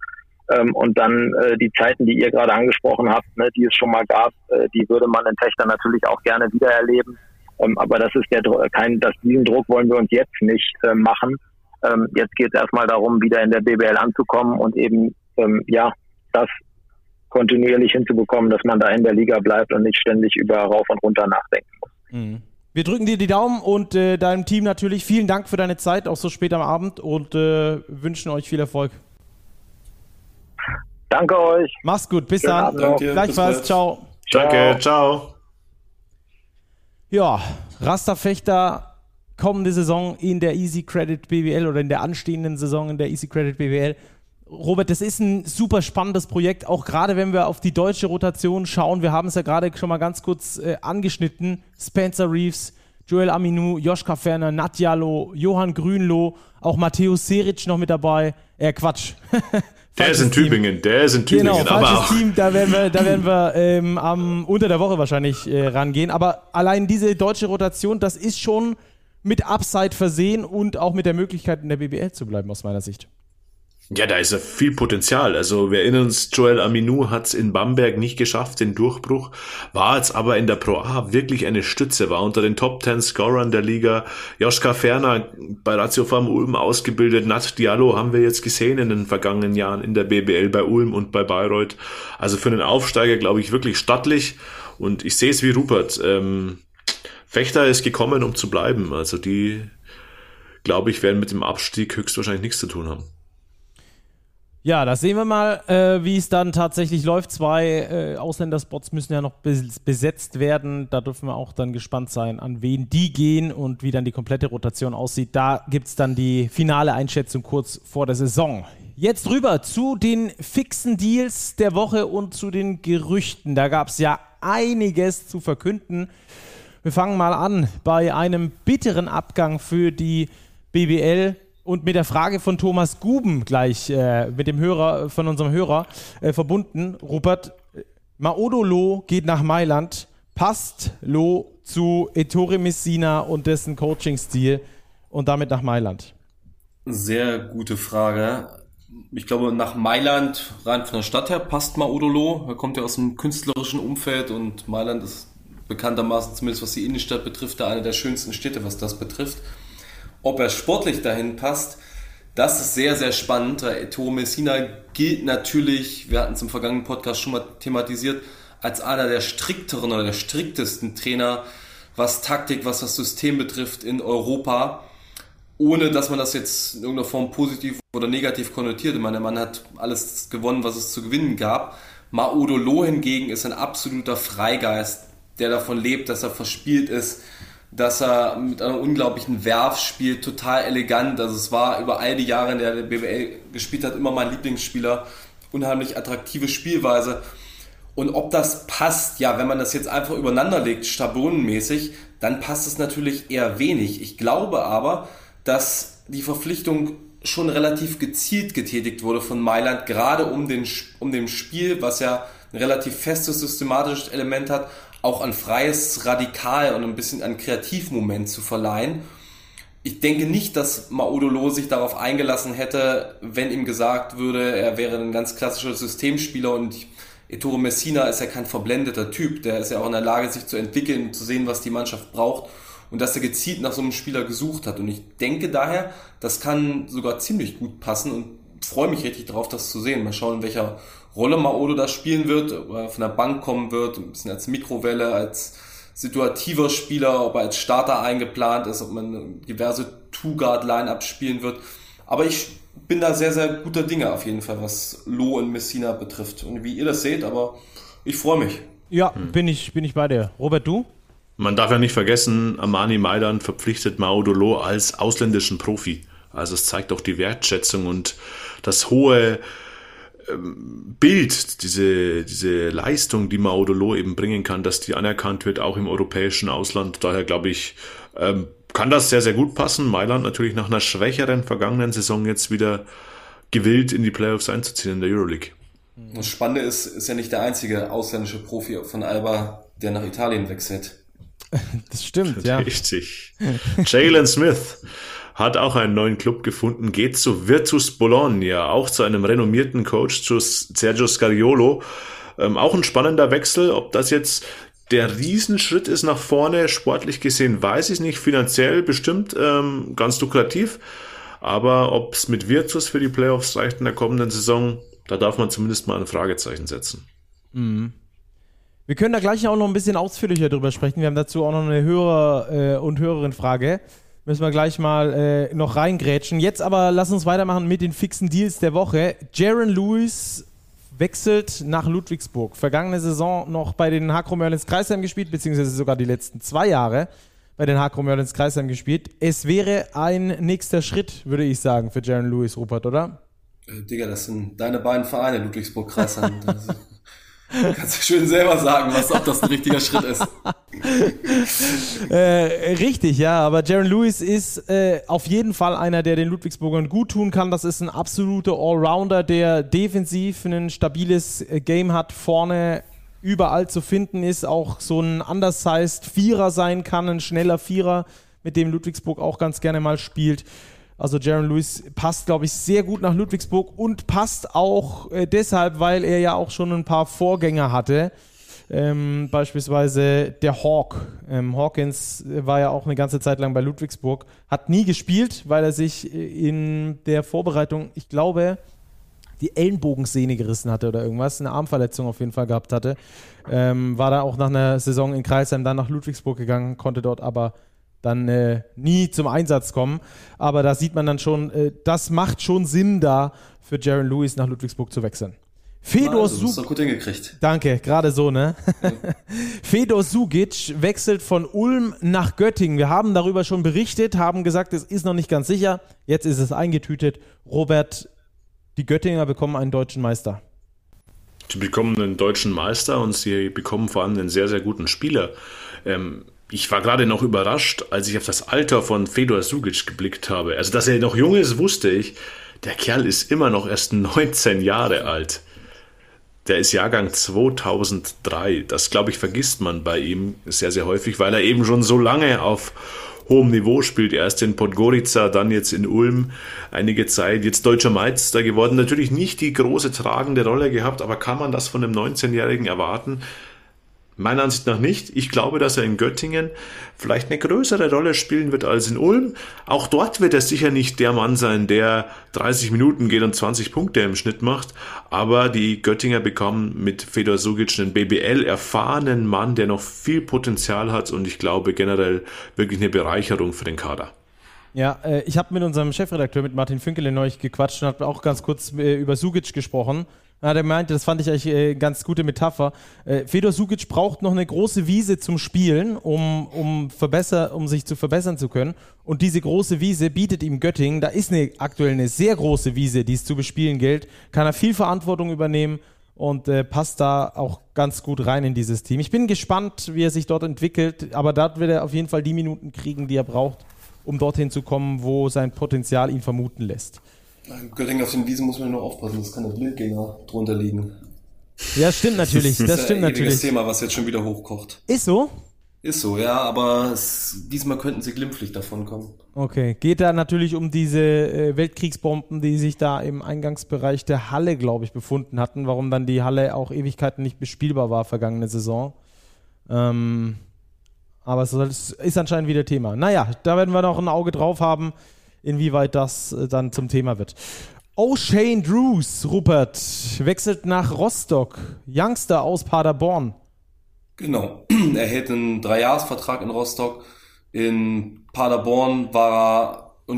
[SPEAKER 4] Ähm, und dann äh, die Zeiten, die ihr gerade angesprochen habt, ne, die es schon mal gab, äh, die würde man in Fechter natürlich auch gerne wieder erleben. Ähm, aber das ist der kein, das, diesen Druck wollen wir uns jetzt nicht äh, machen. Ähm, jetzt geht es erstmal darum, wieder in der BBL anzukommen und eben ähm, ja das kontinuierlich hinzubekommen, dass man da in der Liga bleibt und nicht ständig über rauf und runter nachdenken muss.
[SPEAKER 1] Mhm. Wir drücken dir die Daumen und äh, deinem Team natürlich. Vielen Dank für deine Zeit, auch so spät am Abend und äh, wünschen euch viel Erfolg.
[SPEAKER 4] Danke euch.
[SPEAKER 1] Mach's gut. Bis Schönen dann. Gleichfalls. Ciao.
[SPEAKER 2] Danke. Ciao.
[SPEAKER 1] Ja, Rasterfechter kommende Saison in der Easy Credit BWL oder in der anstehenden Saison in der Easy Credit BWL. Robert, das ist ein super spannendes Projekt, auch gerade wenn wir auf die deutsche Rotation schauen. Wir haben es ja gerade schon mal ganz kurz äh, angeschnitten. Spencer Reeves, Joel Aminou, Joschka Ferner, Nadjalo, Johann Grünloh, auch Matthäus Seric noch mit dabei. Äh, Quatsch.
[SPEAKER 2] Der ist in Tübingen, der ist in Tübingen.
[SPEAKER 1] Genau, falsches aber Team, da werden wir, da werden wir ähm, am, unter der Woche wahrscheinlich äh, rangehen. Aber allein diese deutsche Rotation, das ist schon mit Upside versehen und auch mit der Möglichkeit, in der BBL zu bleiben, aus meiner Sicht.
[SPEAKER 2] Ja, da ist ja viel Potenzial. Also wir erinnern uns, Joel Aminou hat es in Bamberg nicht geschafft, den Durchbruch, war jetzt aber in der Pro A wirklich eine Stütze, war unter den Top 10 Scorern der Liga. Joschka Ferner bei Ratio Farm Ulm ausgebildet, Nat Diallo haben wir jetzt gesehen in den vergangenen Jahren in der BBL bei Ulm und bei Bayreuth. Also für einen Aufsteiger, glaube ich, wirklich stattlich und ich sehe es wie Rupert. Ähm, Fechter ist gekommen, um zu bleiben. Also die, glaube ich, werden mit dem Abstieg höchstwahrscheinlich nichts zu tun haben.
[SPEAKER 1] Ja, das sehen wir mal, äh, wie es dann tatsächlich läuft. Zwei äh, Ausländerspots müssen ja noch bes besetzt werden. Da dürfen wir auch dann gespannt sein, an wen die gehen und wie dann die komplette Rotation aussieht. Da gibt es dann die finale Einschätzung kurz vor der Saison. Jetzt rüber zu den fixen Deals der Woche und zu den Gerüchten. Da gab es ja einiges zu verkünden. Wir fangen mal an bei einem bitteren Abgang für die BBL und mit der Frage von Thomas Guben gleich äh, mit dem Hörer, von unserem Hörer äh, verbunden. Rupert, Maodolo geht nach Mailand. Passt Lo zu Ettore Messina und dessen Coaching-Stil und damit nach Mailand?
[SPEAKER 3] Sehr gute Frage. Ich glaube, nach Mailand, rein von der Stadt her, passt Maodolo. Er kommt ja aus dem künstlerischen Umfeld und Mailand ist bekanntermaßen, zumindest was die Innenstadt betrifft, eine der schönsten Städte, was das betrifft. Ob er sportlich dahin passt, das ist sehr, sehr spannend. Ettore Messina gilt natürlich, wir hatten es im vergangenen Podcast schon mal thematisiert, als einer der strikteren oder der striktesten Trainer, was Taktik, was das System betrifft in Europa. Ohne dass man das jetzt in irgendeiner Form positiv oder negativ konnotiert. Ich meine, der Mann hat alles gewonnen, was es zu gewinnen gab. Maudolo hingegen ist ein absoluter Freigeist, der davon lebt, dass er verspielt ist, dass er mit einer unglaublichen Werf spielt, total elegant. Also es war über all die Jahre, in der der BWL gespielt hat, immer mein Lieblingsspieler. Unheimlich attraktive Spielweise. Und ob das passt, ja, wenn man das jetzt einfach übereinander legt, schablonenmäßig, dann passt es natürlich eher wenig. Ich glaube aber, dass die Verpflichtung schon relativ gezielt getätigt wurde von Mailand, gerade um, den, um dem Spiel, was ja ein relativ festes, systematisches Element hat, auch ein freies Radikal und ein bisschen ein Kreativmoment zu verleihen. Ich denke nicht, dass Maudolo sich darauf eingelassen hätte, wenn ihm gesagt würde, er wäre ein ganz klassischer Systemspieler und Ettore Messina ist ja kein verblendeter Typ, der ist ja auch in der Lage, sich zu entwickeln, zu sehen, was die Mannschaft braucht und dass er gezielt nach so einem Spieler gesucht hat. Und ich denke daher, das kann sogar ziemlich gut passen und freue mich richtig darauf, das zu sehen. Mal schauen, in welcher Rolle Maodo da spielen wird, ob er von der Bank kommen wird, ein bisschen als Mikrowelle, als situativer Spieler, ob er als Starter eingeplant ist, ob man diverse Two-Guard-Line-Ups spielen wird. Aber ich bin da sehr, sehr guter Dinge auf jeden Fall, was Lo und Messina betrifft. Und wie ihr das seht, aber ich freue mich.
[SPEAKER 1] Ja, hm. bin, ich, bin ich bei dir. Robert, du?
[SPEAKER 2] Man darf ja nicht vergessen, Armani Maidan verpflichtet Mao Dolo als ausländischen Profi. Also es zeigt auch die Wertschätzung und das hohe ähm, Bild, diese, diese Leistung, die Maudolo eben bringen kann, dass die anerkannt wird, auch im europäischen Ausland. Daher glaube ich, ähm, kann das sehr, sehr gut passen. Mailand natürlich nach einer schwächeren vergangenen Saison jetzt wieder gewillt, in die Playoffs einzuziehen in der Euroleague.
[SPEAKER 3] Das Spannende ist, ist ja nicht der einzige ausländische Profi von Alba, der nach Italien wechselt.
[SPEAKER 1] Das stimmt, ja.
[SPEAKER 2] Richtig. Jalen Smith hat auch einen neuen Club gefunden, geht zu Virtus Bologna, auch zu einem renommierten Coach, zu Sergio Scariolo. Ähm, auch ein spannender Wechsel. Ob das jetzt der Riesenschritt ist nach vorne, sportlich gesehen, weiß ich nicht. Finanziell bestimmt ähm, ganz lukrativ. Aber ob es mit Virtus für die Playoffs reicht in der kommenden Saison, da darf man zumindest mal ein Fragezeichen setzen.
[SPEAKER 1] Mhm. Wir können da gleich auch noch ein bisschen ausführlicher drüber sprechen. Wir haben dazu auch noch eine Hörer- äh, und Hörerin-Frage. Müssen wir gleich mal äh, noch reingrätschen. Jetzt aber lass uns weitermachen mit den fixen Deals der Woche. Jaron Lewis wechselt nach Ludwigsburg. Vergangene Saison noch bei den Hakro Merlins Kreisheim gespielt, beziehungsweise sogar die letzten zwei Jahre bei den Hakro Merlins Kreisheim gespielt. Es wäre ein nächster Schritt, würde ich sagen, für Jaron Lewis, Rupert, oder?
[SPEAKER 3] Äh, Digga, das sind deine beiden Vereine, Ludwigsburg Kreisheim. Kannst du schön selber sagen, was, ob das ein richtiger Schritt ist.
[SPEAKER 1] äh, richtig, ja, aber Jaron Lewis ist äh, auf jeden Fall einer, der den Ludwigsburgern gut tun kann. Das ist ein absoluter Allrounder, der defensiv ein stabiles äh, Game hat, vorne überall zu finden ist, auch so ein undersized Vierer sein kann, ein schneller Vierer, mit dem Ludwigsburg auch ganz gerne mal spielt. Also Jaron Lewis passt, glaube ich, sehr gut nach Ludwigsburg und passt auch äh, deshalb, weil er ja auch schon ein paar Vorgänger hatte. Ähm, beispielsweise der Hawk. Ähm, Hawkins war ja auch eine ganze Zeit lang bei Ludwigsburg, hat nie gespielt, weil er sich äh, in der Vorbereitung, ich glaube, die Ellenbogensehne gerissen hatte oder irgendwas, eine Armverletzung auf jeden Fall gehabt hatte. Ähm, war da auch nach einer Saison in Kreisheim dann nach Ludwigsburg gegangen, konnte dort aber dann äh, nie zum Einsatz kommen. Aber da sieht man dann schon, äh, das macht schon Sinn da für Jaron Lewis nach Ludwigsburg zu wechseln. Fedor also, Sugic.
[SPEAKER 3] gut hingekriegt.
[SPEAKER 1] Danke, gerade so, ne? Ja. Fedor Sugic wechselt von Ulm nach Göttingen. Wir haben darüber schon berichtet, haben gesagt, es ist noch nicht ganz sicher. Jetzt ist es eingetütet. Robert, die Göttinger bekommen einen deutschen Meister.
[SPEAKER 2] Sie bekommen einen deutschen Meister und sie bekommen vor allem einen sehr, sehr guten Spieler. Ähm, ich war gerade noch überrascht, als ich auf das Alter von Fedor Sugic geblickt habe. Also, dass er noch jung ist, wusste ich. Der Kerl ist immer noch erst 19 Jahre alt. Der ist Jahrgang 2003. Das, glaube ich, vergisst man bei ihm sehr, sehr häufig, weil er eben schon so lange auf hohem Niveau spielt. Erst in Podgorica, dann jetzt in Ulm einige Zeit. Jetzt deutscher Meister geworden. Natürlich nicht die große tragende Rolle gehabt, aber kann man das von einem 19-Jährigen erwarten? Meiner Ansicht nach nicht. Ich glaube, dass er in Göttingen vielleicht eine größere Rolle spielen wird als in Ulm. Auch dort wird er sicher nicht der Mann sein, der 30 Minuten geht und 20 Punkte im Schnitt macht. Aber die Göttinger bekommen mit Fedor Sugic einen BBL erfahrenen Mann, der noch viel Potenzial hat und ich glaube generell wirklich eine Bereicherung für den Kader.
[SPEAKER 1] Ja, äh, ich habe mit unserem Chefredakteur, mit Martin Fünkele, neulich gequatscht und habe auch ganz kurz äh, über Sugic gesprochen. Ja, der meinte, das fand ich eigentlich äh, ganz gute Metapher. Äh, Fedor Sukic braucht noch eine große Wiese zum Spielen, um, um, verbesser, um sich zu verbessern zu können. Und diese große Wiese bietet ihm Göttingen. Da ist eine, aktuell eine sehr große Wiese, die es zu bespielen gilt. Kann er viel Verantwortung übernehmen und äh, passt da auch ganz gut rein in dieses Team. Ich bin gespannt, wie er sich dort entwickelt, aber dort wird er auf jeden Fall die Minuten kriegen, die er braucht, um dorthin zu kommen, wo sein Potenzial ihn vermuten lässt.
[SPEAKER 3] Göttingen auf den Wiesen muss man nur aufpassen, das kann der Blindgänger drunter liegen.
[SPEAKER 1] Ja, stimmt natürlich. Das, das stimmt
[SPEAKER 3] ein
[SPEAKER 1] natürlich.
[SPEAKER 3] Thema, was jetzt schon wieder hochkocht.
[SPEAKER 1] Ist so?
[SPEAKER 3] Ist so, ja, aber es, diesmal könnten sie glimpflich davon kommen.
[SPEAKER 1] Okay, geht da natürlich um diese äh, Weltkriegsbomben, die sich da im Eingangsbereich der Halle, glaube ich, befunden hatten, warum dann die Halle auch Ewigkeiten nicht bespielbar war vergangene Saison. Ähm, aber es ist anscheinend wieder Thema. Naja, da werden wir noch ein Auge drauf haben inwieweit das äh, dann zum Thema wird. O'Shane Drews, Rupert, wechselt nach Rostock. Youngster aus Paderborn.
[SPEAKER 3] Genau. Er hält einen Dreijahresvertrag in Rostock. In Paderborn war er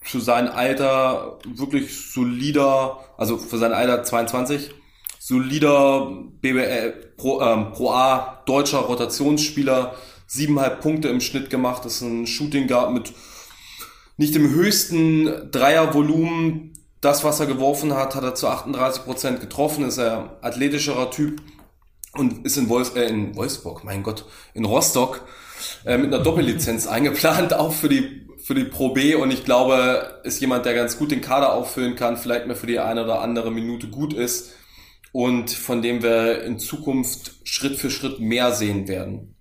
[SPEAKER 3] für sein Alter wirklich solider, also für sein Alter 22, solider BBL Pro, ähm, Pro A deutscher Rotationsspieler, siebeneinhalb Punkte im Schnitt gemacht, ist ein Shooting Guard mit nicht im höchsten Dreiervolumen. Das, was er geworfen hat, hat er zu 38 Prozent getroffen. Ist er athletischerer Typ und ist in, Wolfs äh, in Wolfsburg, mein Gott, in Rostock äh, mit einer Doppellizenz eingeplant, auch für die für die Pro B und ich glaube, ist jemand, der ganz gut den Kader auffüllen kann, vielleicht mehr für die eine oder andere Minute gut ist und von dem wir in Zukunft Schritt für Schritt mehr sehen werden.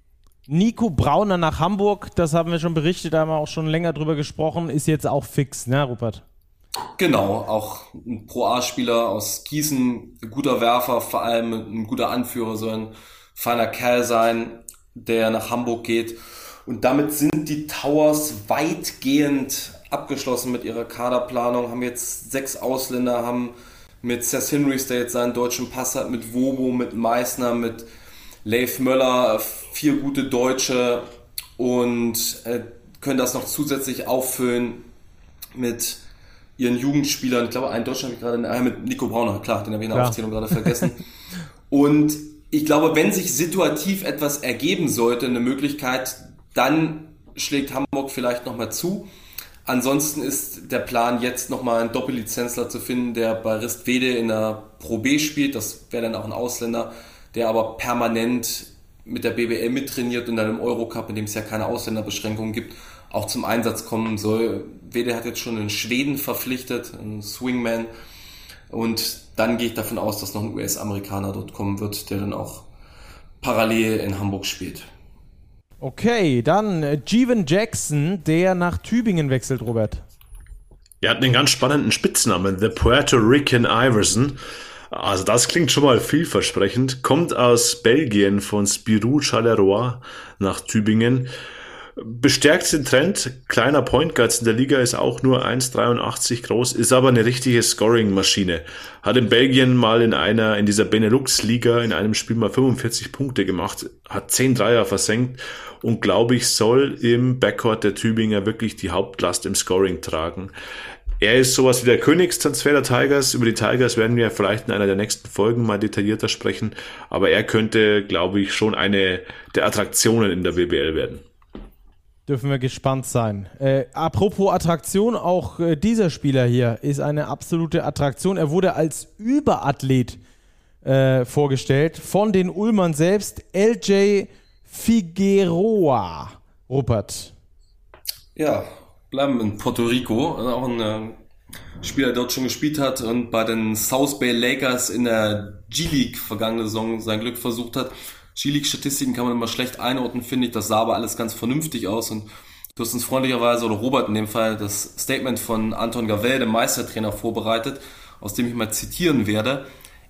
[SPEAKER 1] Nico Brauner nach Hamburg, das haben wir schon berichtet, da haben wir auch schon länger drüber gesprochen, ist jetzt auch fix, ne, Rupert?
[SPEAKER 3] Genau, auch ein Pro-A-Spieler aus Gießen, ein guter Werfer, vor allem ein guter Anführer, so ein feiner Kerl sein, der nach Hamburg geht. Und damit sind die Towers weitgehend abgeschlossen mit ihrer Kaderplanung, haben jetzt sechs Ausländer, haben mit Seth Hinrys, der jetzt seinen deutschen Pass hat, mit Wobo, mit Meißner, mit Leif Möller, vier gute Deutsche und äh, können das noch zusätzlich auffüllen mit ihren Jugendspielern. Ich glaube, einen Deutschen habe ich gerade, äh, mit Nico Brauner, klar, den habe ich in der ja. Aufzählung gerade vergessen. und ich glaube, wenn sich situativ etwas ergeben sollte, eine Möglichkeit, dann schlägt Hamburg vielleicht nochmal zu. Ansonsten ist der Plan jetzt nochmal einen Doppellizenzler zu finden, der bei Ristwede in der Pro B spielt. Das wäre dann auch ein Ausländer, der aber permanent mit der BBL mittrainiert und dann im Eurocup, in dem es ja keine Ausländerbeschränkungen gibt, auch zum Einsatz kommen soll. Wede hat jetzt schon einen Schweden verpflichtet, einen Swingman. Und dann gehe ich davon aus, dass noch ein US-Amerikaner dort kommen wird, der dann auch parallel in Hamburg spielt.
[SPEAKER 1] Okay, dann äh, Jeevan Jackson, der nach Tübingen wechselt, Robert.
[SPEAKER 2] Er hat einen ganz spannenden Spitznamen, The Puerto Rican Iverson. Also das klingt schon mal vielversprechend. Kommt aus Belgien von Spirou Charleroi nach Tübingen. Bestärkt den Trend. Kleiner Point Guards in der Liga ist auch nur 1,83 groß, ist aber eine richtige Scoring-Maschine. Hat in Belgien mal in einer, in dieser Benelux-Liga in einem Spiel mal 45 Punkte gemacht, hat 10 Dreier versenkt und glaube ich soll im Backcourt der Tübinger wirklich die Hauptlast im Scoring tragen. Er ist sowas wie der Königstransfer der Tigers. Über die Tigers werden wir vielleicht in einer der nächsten Folgen mal detaillierter sprechen. Aber er könnte, glaube ich, schon eine der Attraktionen in der BBL werden.
[SPEAKER 1] Dürfen wir gespannt sein. Äh, apropos Attraktion, auch äh, dieser Spieler hier ist eine absolute Attraktion. Er wurde als Überathlet äh, vorgestellt von den Ulmern selbst. LJ Figueroa. Rupert.
[SPEAKER 3] Ja, bleiben in Puerto Rico. Also auch ein äh, Spieler, der dort schon gespielt hat und bei den South Bay Lakers in der G-League vergangene Saison sein Glück versucht hat. G-League-Statistiken kann man immer schlecht einordnen, finde ich. Das sah aber alles ganz vernünftig aus und du hast uns freundlicherweise, oder Robert in dem Fall, das Statement von Anton Gavel, dem Meistertrainer, vorbereitet, aus dem ich mal zitieren werde.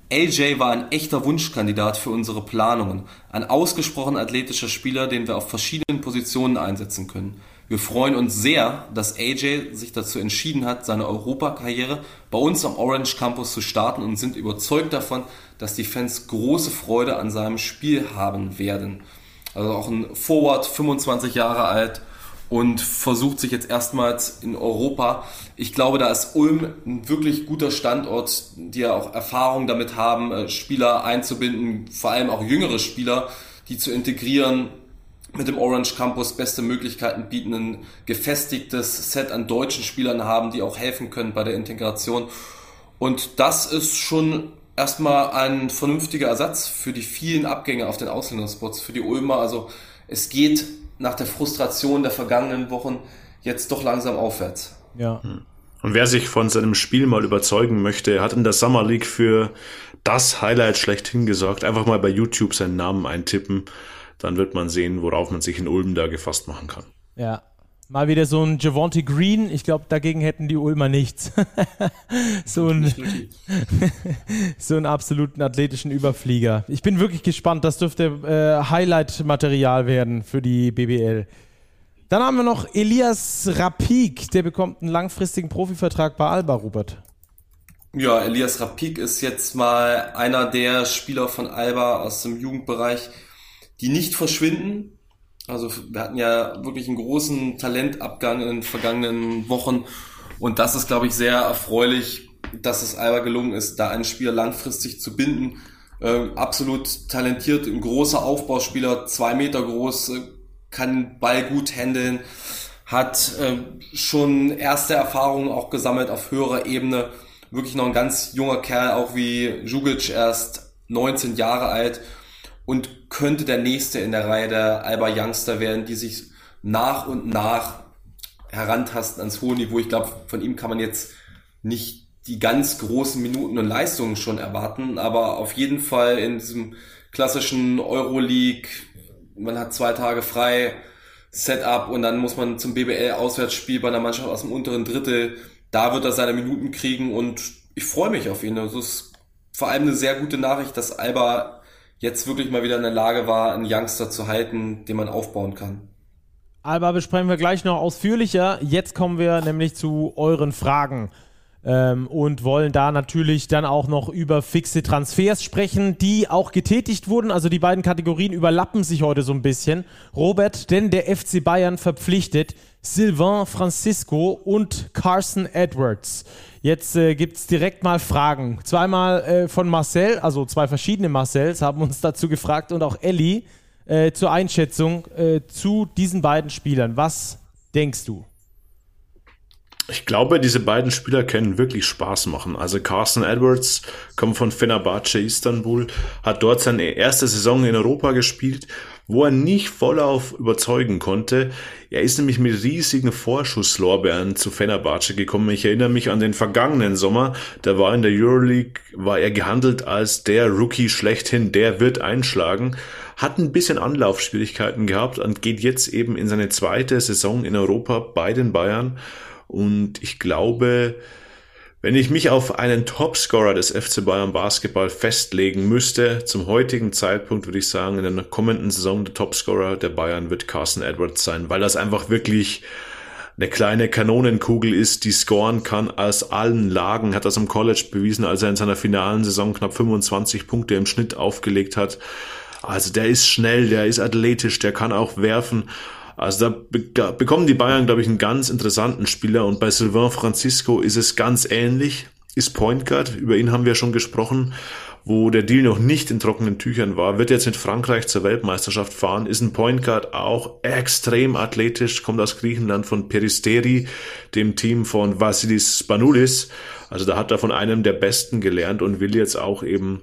[SPEAKER 3] AJ war ein echter Wunschkandidat für unsere Planungen. Ein ausgesprochen athletischer Spieler, den wir auf verschiedenen Positionen einsetzen können. Wir freuen uns sehr, dass AJ sich dazu entschieden hat, seine Europakarriere bei uns am Orange Campus zu starten und sind überzeugt davon, dass die Fans große Freude an seinem Spiel haben werden. Also auch ein Forward, 25 Jahre alt und versucht sich jetzt erstmals in Europa. Ich glaube, da ist Ulm ein wirklich guter Standort, die ja auch Erfahrung damit haben, äh, Spieler einzubinden, vor allem auch jüngere Spieler, die zu integrieren, mit dem Orange Campus beste Möglichkeiten bieten, ein gefestigtes Set an deutschen Spielern haben, die auch helfen können bei der Integration. Und das ist schon erstmal ein vernünftiger Ersatz für die vielen Abgänge auf den Ausländerspots, für die Ulmer. Also es geht nach der Frustration der vergangenen Wochen jetzt doch langsam aufwärts.
[SPEAKER 2] Ja. Und wer sich von seinem Spiel mal überzeugen möchte, hat in der Summer League für das Highlight schlechthin gesorgt. Einfach mal bei YouTube seinen Namen eintippen dann wird man sehen, worauf man sich in Ulm da gefasst machen kann.
[SPEAKER 1] Ja. Mal wieder so ein Javonte Green. Ich glaube, dagegen hätten die Ulmer nichts. so, ein, so einen absoluten athletischen Überflieger. Ich bin wirklich gespannt. Das dürfte äh, Highlight-Material werden für die BBL. Dann haben wir noch Elias Rapik. Der bekommt einen langfristigen Profivertrag bei Alba, Robert.
[SPEAKER 3] Ja, Elias Rapik ist jetzt mal einer der Spieler von Alba aus dem Jugendbereich, die nicht verschwinden. Also wir hatten ja wirklich einen großen Talentabgang in den vergangenen Wochen und das ist, glaube ich, sehr erfreulich, dass es Alba gelungen ist, da einen Spieler langfristig zu binden. Äh, absolut talentiert, ein großer Aufbauspieler, zwei Meter groß, äh, kann Ball gut handeln, hat äh, schon erste Erfahrungen auch gesammelt auf höherer Ebene. Wirklich noch ein ganz junger Kerl, auch wie Jugic, erst 19 Jahre alt und könnte der nächste in der Reihe der Alba Youngster werden, die sich nach und nach herantasten ans hohe Niveau. Ich glaube, von ihm kann man jetzt nicht die ganz großen Minuten und Leistungen schon erwarten, aber auf jeden Fall in diesem klassischen Euroleague, man hat zwei Tage frei, Setup und dann muss man zum BBL-Auswärtsspiel bei einer Mannschaft aus dem unteren Drittel, da wird er seine Minuten kriegen und ich freue mich auf ihn. Das ist vor allem eine sehr gute Nachricht, dass Alba jetzt wirklich mal wieder in der Lage war, einen Youngster zu halten, den man aufbauen kann.
[SPEAKER 1] Alba besprechen wir gleich noch ausführlicher. Jetzt kommen wir nämlich zu euren Fragen. Ähm, und wollen da natürlich dann auch noch über fixe Transfers sprechen, die auch getätigt wurden. Also die beiden Kategorien überlappen sich heute so ein bisschen. Robert, denn der FC Bayern verpflichtet Sylvain Francisco und Carson Edwards. Jetzt äh, gibt es direkt mal Fragen. Zweimal äh, von Marcel, also zwei verschiedene Marcells haben uns dazu gefragt und auch Ellie äh, zur Einschätzung äh, zu diesen beiden Spielern. Was denkst du?
[SPEAKER 2] Ich glaube, diese beiden Spieler können wirklich Spaß machen. Also Carson Edwards kommt von Fenerbahce Istanbul, hat dort seine erste Saison in Europa gespielt, wo er nicht voll auf überzeugen konnte. Er ist nämlich mit riesigen Vorschusslorbeeren zu Fenerbahce gekommen. Ich erinnere mich an den vergangenen Sommer. Da war in der Euroleague, war er gehandelt als der Rookie schlechthin, der wird einschlagen. Hat ein bisschen Anlaufschwierigkeiten gehabt und geht jetzt eben in seine zweite Saison in Europa bei den Bayern. Und ich glaube, wenn ich mich auf einen Topscorer des FC Bayern Basketball festlegen müsste, zum heutigen Zeitpunkt würde ich sagen, in der kommenden Saison der Topscorer der Bayern wird Carson Edwards sein, weil das einfach wirklich eine kleine Kanonenkugel ist, die scoren kann aus allen Lagen, hat das am College bewiesen, als er in seiner finalen Saison knapp 25 Punkte im Schnitt aufgelegt hat. Also der ist schnell, der ist athletisch, der kann auch werfen also da bekommen die Bayern, glaube ich, einen ganz interessanten Spieler. Und bei Sylvain Francisco ist es ganz ähnlich, ist Point Guard, über ihn haben wir schon gesprochen, wo der Deal noch nicht in trockenen Tüchern war, wird jetzt mit Frankreich zur Weltmeisterschaft fahren, ist ein Point Guard auch extrem athletisch, kommt aus Griechenland von Peristeri, dem Team von Vasilis Spanoulis, also da hat er von einem der Besten gelernt und will jetzt auch eben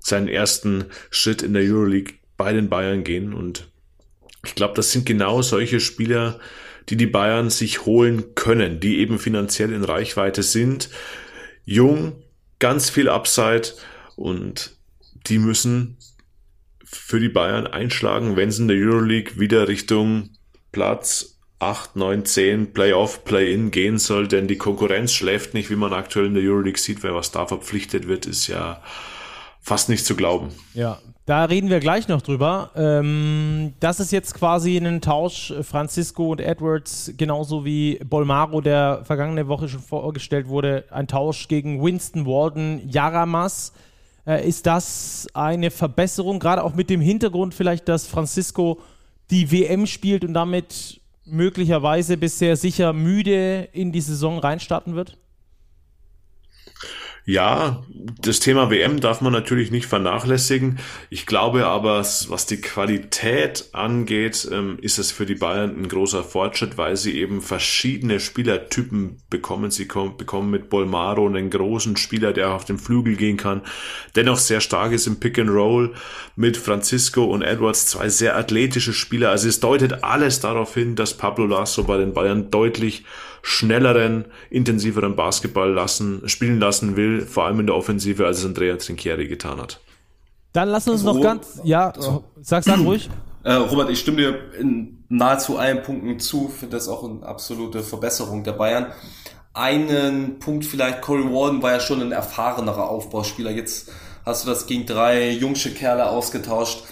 [SPEAKER 2] seinen ersten Schritt in der Euroleague bei den Bayern gehen. Und ich glaube, das sind genau solche Spieler, die die Bayern sich holen können, die eben finanziell in Reichweite sind. Jung, ganz viel Upside und die müssen für die Bayern einschlagen, wenn es in der Euroleague wieder Richtung Platz 8, 9, 10 Playoff, Play-In gehen soll, denn die Konkurrenz schläft nicht, wie man aktuell in der Euroleague sieht, wer was da verpflichtet wird, ist ja fast nicht zu glauben.
[SPEAKER 1] Ja, da reden wir gleich noch drüber. Ähm, das ist jetzt quasi ein Tausch Francisco und Edwards, genauso wie Bolmaro, der vergangene Woche schon vorgestellt wurde, ein Tausch gegen Winston Walden, Yaramas. Äh, ist das eine Verbesserung, gerade auch mit dem Hintergrund vielleicht, dass Francisco die WM spielt und damit möglicherweise bisher sicher müde in die Saison reinstarten wird?
[SPEAKER 2] Ja, das Thema WM darf man natürlich nicht vernachlässigen. Ich glaube aber, was die Qualität angeht, ähm, ist es für die Bayern ein großer Fortschritt, weil sie eben verschiedene Spielertypen bekommen. Sie bekommen mit Bolmaro einen großen Spieler, der auf den Flügel gehen kann, dennoch sehr stark ist im Pick and Roll. Mit Francisco und Edwards zwei sehr athletische Spieler. Also es deutet alles darauf hin, dass Pablo Lasso bei den Bayern deutlich schnelleren, intensiveren Basketball lassen, spielen lassen will, vor allem in der Offensive, als es Andrea Trinchieri getan hat.
[SPEAKER 1] Dann lass uns noch ganz, ja, sag, sag ruhig.
[SPEAKER 3] Äh, Robert, ich stimme dir in nahezu allen Punkten zu, finde das auch eine absolute Verbesserung der Bayern. Einen Punkt vielleicht, Corey Warden war ja schon ein erfahrenerer Aufbauspieler. Jetzt hast du das gegen drei jungsche Kerle ausgetauscht.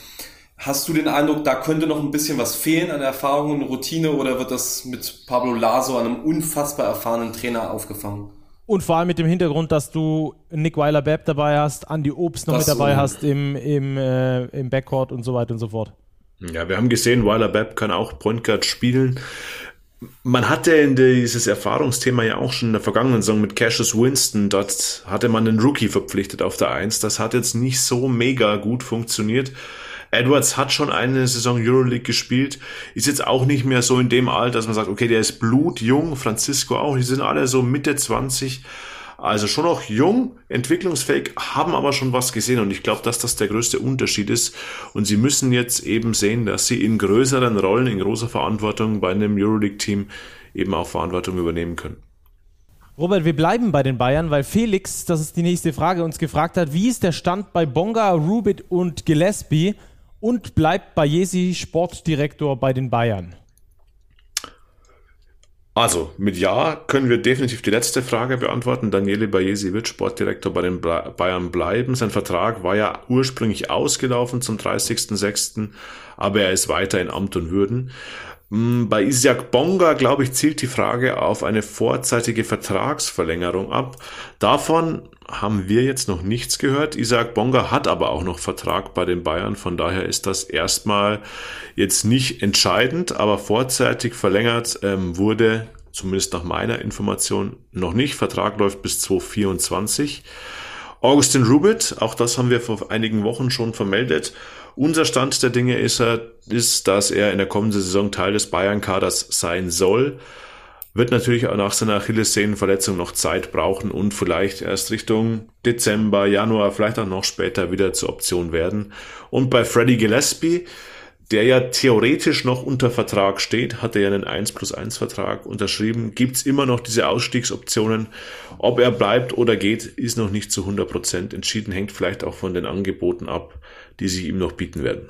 [SPEAKER 3] Hast du den Eindruck, da könnte noch ein bisschen was fehlen an Erfahrung und Routine oder wird das mit Pablo Laso, einem unfassbar erfahrenen Trainer, aufgefangen?
[SPEAKER 1] Und vor allem mit dem Hintergrund, dass du Nick Weiler-Bepp dabei hast, Andy Obst noch das mit dabei so. hast im, im, äh, im Backcourt und so weiter und so fort.
[SPEAKER 2] Ja, wir haben gesehen, Weiler-Bepp kann auch Point Guard spielen. Man hatte in dieses Erfahrungsthema ja auch schon in der vergangenen Saison mit Cassius Winston, dort hatte man einen Rookie verpflichtet auf der Eins. Das hat jetzt nicht so mega gut funktioniert. Edwards hat schon eine Saison Euroleague gespielt, ist jetzt auch nicht mehr so in dem Alter, dass man sagt, okay, der ist blutjung, Francisco auch, die sind alle so Mitte 20, also schon noch jung, entwicklungsfähig, haben aber schon was gesehen und ich glaube, dass das der größte Unterschied ist und sie müssen jetzt eben sehen, dass sie in größeren Rollen, in großer Verantwortung bei einem Euroleague-Team eben auch Verantwortung übernehmen können.
[SPEAKER 1] Robert, wir bleiben bei den Bayern, weil Felix, das ist die nächste Frage, uns gefragt hat, wie ist der Stand bei Bonga, Rubit und Gillespie? Und bleibt Bayesi Sportdirektor bei den Bayern?
[SPEAKER 2] Also, mit Ja können wir definitiv die letzte Frage beantworten. Daniele Bayesi wird Sportdirektor bei den Bayern bleiben. Sein Vertrag war ja ursprünglich ausgelaufen zum 30.06., aber er ist weiter in Amt und Würden. Hm, bei Isaac Bonga, glaube ich, zielt die Frage auf eine vorzeitige Vertragsverlängerung ab. Davon haben wir jetzt noch nichts gehört. Isaac Bonga hat aber auch noch Vertrag bei den Bayern. Von daher ist das erstmal jetzt nicht entscheidend, aber vorzeitig verlängert ähm, wurde, zumindest nach meiner Information, noch nicht. Vertrag läuft bis 2024. Augustin Rubit, auch das haben wir vor einigen Wochen schon vermeldet, unser Stand der Dinge ist, ist, dass er in der kommenden Saison Teil des Bayern-Kaders sein soll. Wird natürlich auch nach seiner Achillessehnenverletzung noch Zeit brauchen und vielleicht erst Richtung Dezember, Januar, vielleicht auch noch später wieder zur Option werden. Und bei Freddie Gillespie, der ja theoretisch noch unter Vertrag steht, hat er ja einen 1 plus 1 Vertrag unterschrieben, gibt's immer noch diese Ausstiegsoptionen. Ob er bleibt oder geht, ist noch nicht zu 100 Prozent entschieden, hängt vielleicht auch von den Angeboten ab, die sich ihm noch bieten werden.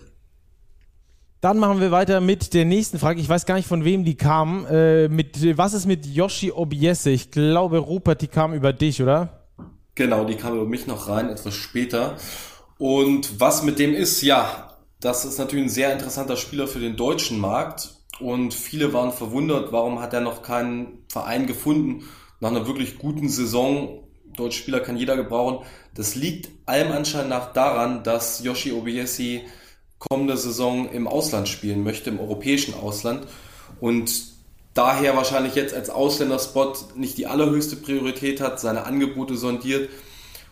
[SPEAKER 1] Dann machen wir weiter mit der nächsten Frage. Ich weiß gar nicht, von wem die kam. Äh, mit, was ist mit Yoshi Obiese? Ich glaube, Rupert, die kam über dich, oder?
[SPEAKER 3] Genau, die kam über mich noch rein, etwas später. Und was mit dem ist, ja, das ist natürlich ein sehr interessanter Spieler für den deutschen Markt und viele waren verwundert, warum hat er noch keinen Verein gefunden nach einer wirklich guten Saison. Deutsche Spieler kann jeder gebrauchen. Das liegt allem Anschein nach daran, dass Yoshi Obiesi kommende Saison im Ausland spielen möchte, im europäischen Ausland und daher wahrscheinlich jetzt als Ausländerspot nicht die allerhöchste Priorität hat, seine Angebote sondiert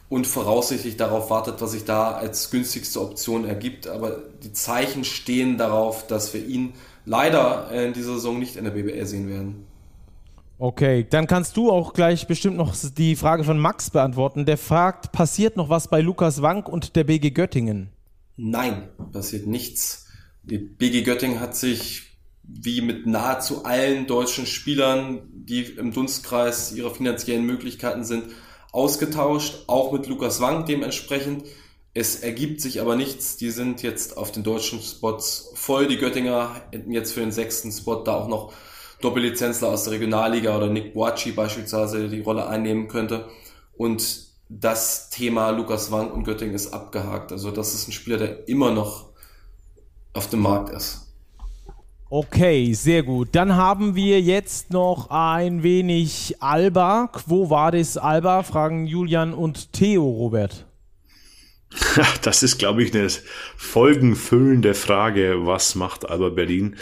[SPEAKER 3] und voraussichtlich darauf wartet, was sich da als günstigste Option ergibt. Aber die Zeichen stehen darauf, dass wir ihn leider in dieser Saison nicht in der BBL sehen werden.
[SPEAKER 1] Okay, dann kannst du auch gleich bestimmt noch die Frage von Max beantworten. Der fragt, passiert noch was bei Lukas Wank und der BG Göttingen?
[SPEAKER 3] Nein, passiert nichts. Die BG Göttingen hat sich wie mit nahezu allen deutschen Spielern, die im Dunstkreis ihrer finanziellen Möglichkeiten sind, ausgetauscht, auch mit Lukas Wang dementsprechend. Es ergibt sich aber nichts. Die sind jetzt auf den deutschen Spots voll. Die Göttinger hätten jetzt für den sechsten Spot da auch noch Doppellizenzler aus der Regionalliga oder Nick Boachi beispielsweise die Rolle einnehmen könnte. Und das Thema Lukas Wank und Göttingen ist abgehakt. Also das ist ein Spieler, der immer noch auf dem Markt ist.
[SPEAKER 1] Okay, sehr gut. Dann haben wir jetzt noch ein wenig Alba. Quo vadis Alba? Fragen Julian und Theo, Robert.
[SPEAKER 2] Das ist, glaube ich, eine folgenfüllende Frage. Was macht Alba Berlin?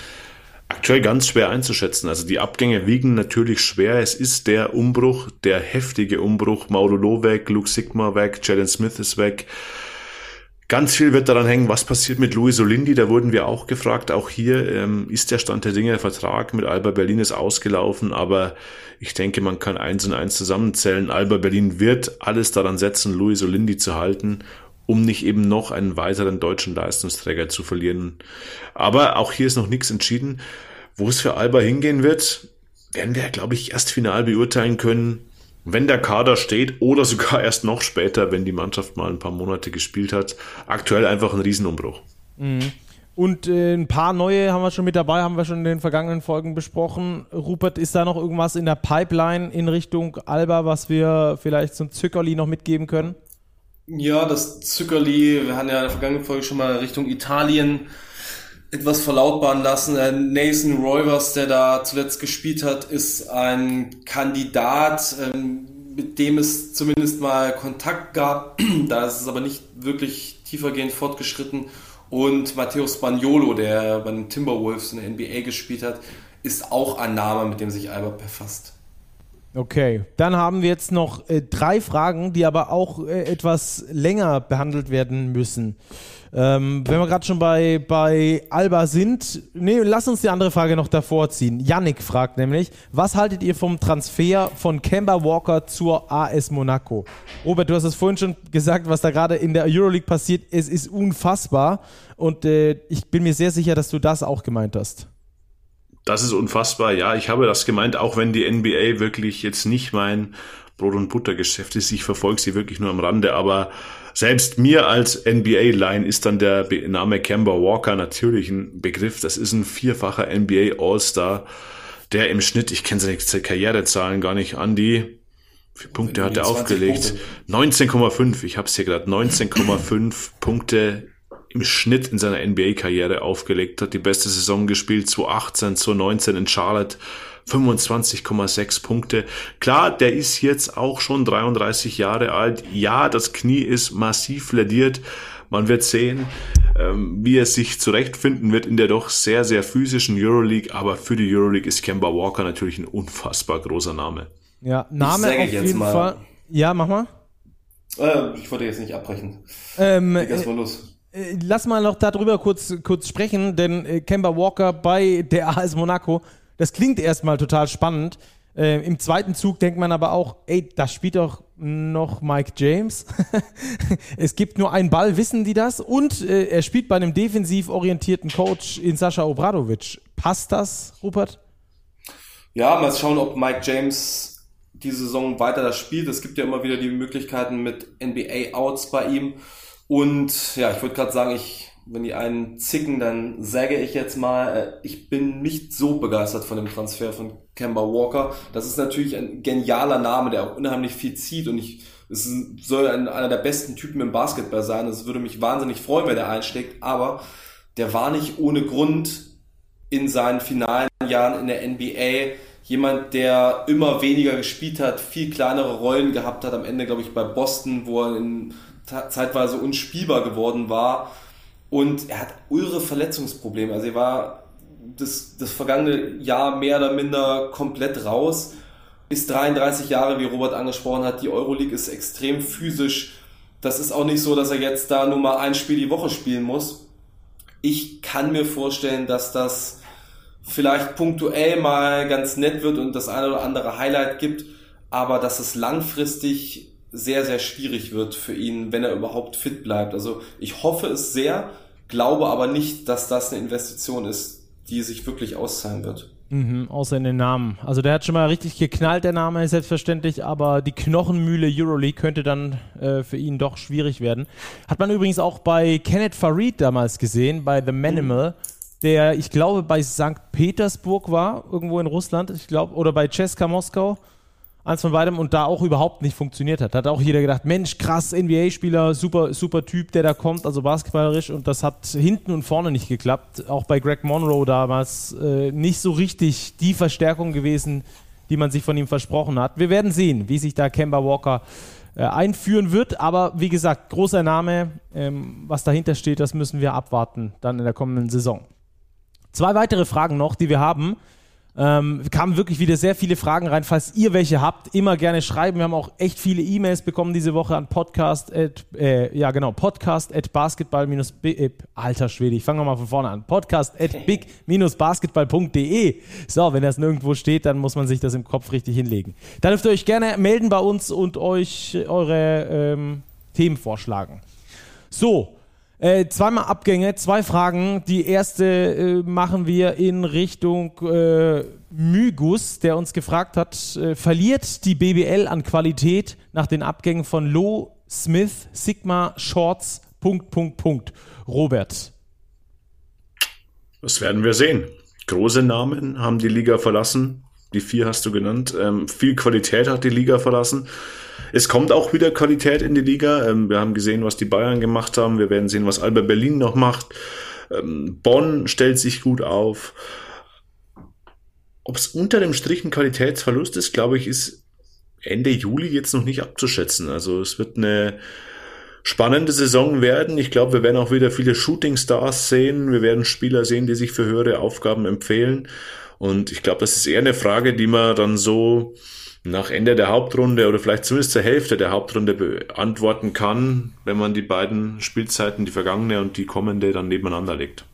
[SPEAKER 2] Aktuell ganz schwer einzuschätzen. Also die Abgänge wiegen natürlich schwer. Es ist der Umbruch, der heftige Umbruch. Mauro Loh weg, Luke Sigma weg, Jalen Smith ist weg. Ganz viel wird daran hängen, was passiert mit Luis Olindi. Da wurden wir auch gefragt. Auch hier ähm, ist der Stand der Dinge. Der Vertrag mit Alba Berlin ist ausgelaufen, aber ich denke, man kann eins und eins zusammenzählen. Alba Berlin wird alles daran setzen, Luis Olindi zu halten um nicht eben noch einen weiteren deutschen Leistungsträger zu verlieren. Aber auch hier ist noch nichts entschieden. Wo es für Alba hingehen wird, werden wir, glaube ich, erst final beurteilen können, wenn der Kader steht oder sogar erst noch später, wenn die Mannschaft mal ein paar Monate gespielt hat. Aktuell einfach ein Riesenumbruch.
[SPEAKER 1] Mhm. Und äh, ein paar neue haben wir schon mit dabei, haben wir schon in den vergangenen Folgen besprochen. Rupert, ist da noch irgendwas in der Pipeline in Richtung Alba, was wir vielleicht zum Zückerli noch mitgeben können?
[SPEAKER 3] Ja, das Zückerli, wir haben ja in der vergangenen Folge schon mal Richtung Italien etwas verlautbaren lassen. Nathan Roivers, der da zuletzt gespielt hat, ist ein Kandidat, ähm, mit dem es zumindest mal Kontakt gab. da ist es aber nicht wirklich tiefergehend fortgeschritten. Und Matteo Spagnolo, der bei den Timberwolves in der NBA gespielt hat, ist auch ein Name, mit dem sich Albert befasst.
[SPEAKER 1] Okay, dann haben wir jetzt noch äh, drei Fragen, die aber auch äh, etwas länger behandelt werden müssen. Ähm, wenn wir gerade schon bei, bei Alba sind, nee, lass uns die andere Frage noch davor ziehen. Yannick fragt nämlich, was haltet ihr vom Transfer von Kemba Walker zur AS Monaco? Robert, du hast es vorhin schon gesagt, was da gerade in der Euroleague passiert. Es ist unfassbar und äh, ich bin mir sehr sicher, dass du das auch gemeint hast.
[SPEAKER 2] Das ist unfassbar. Ja, ich habe das gemeint, auch wenn die NBA wirklich jetzt nicht mein Brot- und Buttergeschäft ist. Ich verfolge sie wirklich nur am Rande, aber selbst mir als NBA-Line ist dann der Name Kemba Walker natürlich ein Begriff. Das ist ein vierfacher NBA All-Star, der im Schnitt, ich kenne seine Karrierezahlen gar nicht, an die wie Punkte hat er aufgelegt? 19,5. Ich habe es hier gerade. 19,5 Punkte im Schnitt in seiner NBA-Karriere aufgelegt hat. Die beste Saison gespielt, 2018, 2019 in Charlotte. 25,6 Punkte. Klar, der ist jetzt auch schon 33 Jahre alt. Ja, das Knie ist massiv lädiert. Man wird sehen, ähm, wie er sich zurechtfinden wird in der doch sehr, sehr physischen Euroleague. Aber für die Euroleague ist Kemba Walker natürlich ein unfassbar großer Name.
[SPEAKER 1] Ja, Name auf jeden mal. Fall. Ja, mach mal.
[SPEAKER 3] Äh, ich wollte jetzt nicht abbrechen. Ähm,
[SPEAKER 1] Leg mal los. Äh, lass mal noch darüber kurz, kurz sprechen, denn äh, Kemba Walker bei der AS Monaco, das klingt erstmal total spannend. Äh, Im zweiten Zug denkt man aber auch, ey, da spielt doch noch Mike James. es gibt nur einen Ball, wissen die das? Und äh, er spielt bei einem defensiv orientierten Coach in Sascha Obradovic. Passt das, Rupert?
[SPEAKER 3] Ja, mal schauen, ob Mike James die Saison weiter das spielt. Es gibt ja immer wieder die Möglichkeiten mit NBA-Outs bei ihm. Und ja, ich würde gerade sagen, ich, wenn die einen zicken, dann sage ich jetzt mal, äh, ich bin nicht so begeistert von dem Transfer von Kemba Walker. Das ist natürlich ein genialer Name, der auch unheimlich viel zieht und ich, es soll ein, einer der besten Typen im Basketball sein. Es würde mich wahnsinnig freuen, wenn er einsteckt, aber der war nicht ohne Grund in seinen finalen Jahren in der NBA jemand, der immer weniger gespielt hat, viel kleinere Rollen gehabt hat. Am Ende, glaube ich, bei Boston, wo er in zeitweise unspielbar geworden war. Und er hat irre Verletzungsprobleme. Also er war das, das vergangene Jahr mehr oder minder komplett raus. Ist 33 Jahre, wie Robert angesprochen hat. Die Euroleague ist extrem physisch. Das ist auch nicht so, dass er jetzt da nur mal ein Spiel die Woche spielen muss. Ich kann mir vorstellen, dass das vielleicht punktuell mal ganz nett wird und das eine oder andere Highlight gibt, aber dass es langfristig sehr, sehr schwierig wird für ihn, wenn er überhaupt fit bleibt. Also ich hoffe es sehr, glaube aber nicht, dass das eine Investition ist, die sich wirklich auszahlen wird.
[SPEAKER 1] Mhm, außer in den Namen. Also der hat schon mal richtig geknallt, der Name ist selbstverständlich, aber die Knochenmühle Euroleague könnte dann äh, für ihn doch schwierig werden. Hat man übrigens auch bei Kenneth Farid damals gesehen, bei The Manimal, mhm. der, ich glaube, bei St. Petersburg war, irgendwo in Russland, ich glaube, oder bei Ceska Moskau eins von beidem und da auch überhaupt nicht funktioniert hat. Hat auch jeder gedacht, Mensch, krass, NBA-Spieler, super, super Typ, der da kommt, also basketballerisch und das hat hinten und vorne nicht geklappt. Auch bei Greg Monroe damals äh, nicht so richtig die Verstärkung gewesen, die man sich von ihm versprochen hat. Wir werden sehen, wie sich da Kemba Walker äh, einführen wird, aber wie gesagt, großer Name, ähm, was dahinter steht, das müssen wir abwarten dann in der kommenden Saison. Zwei weitere Fragen noch, die wir haben. Ähm, kamen wirklich wieder sehr viele Fragen rein. Falls ihr welche habt, immer gerne schreiben. Wir haben auch echt viele E-Mails bekommen diese Woche an podcast at, äh, ja genau, podcast at basketball äh, alter Schwede, ich fange nochmal von vorne an. Podcast at big-basketball.de. So, wenn das nirgendwo steht, dann muss man sich das im Kopf richtig hinlegen. Dann dürft ihr euch gerne melden bei uns und euch eure ähm, Themen vorschlagen. So, äh, zweimal Abgänge, zwei Fragen. Die erste äh, machen wir in Richtung äh, Mygus, der uns gefragt hat, äh, verliert die BBL an Qualität nach den Abgängen von Low, Smith, Sigma, Shorts, Punkt, Punkt, Punkt. Robert.
[SPEAKER 2] Das werden wir sehen. Große Namen haben die Liga verlassen. Die vier hast du genannt. Ähm, viel Qualität hat die Liga verlassen. Es kommt auch wieder Qualität in die Liga. Ähm, wir haben gesehen, was die Bayern gemacht haben. Wir werden sehen, was Alba Berlin noch macht. Ähm, Bonn stellt sich gut auf. Ob es unter dem Strich ein Qualitätsverlust ist, glaube ich, ist Ende Juli jetzt noch nicht abzuschätzen. Also es wird eine spannende Saison werden. Ich glaube, wir werden auch wieder viele Shooting Stars sehen. Wir werden Spieler sehen, die sich für höhere Aufgaben empfehlen. Und ich glaube, das ist eher eine Frage, die man dann so nach Ende der Hauptrunde oder vielleicht zumindest zur Hälfte der Hauptrunde beantworten kann, wenn man die beiden Spielzeiten, die vergangene und die kommende, dann nebeneinander legt.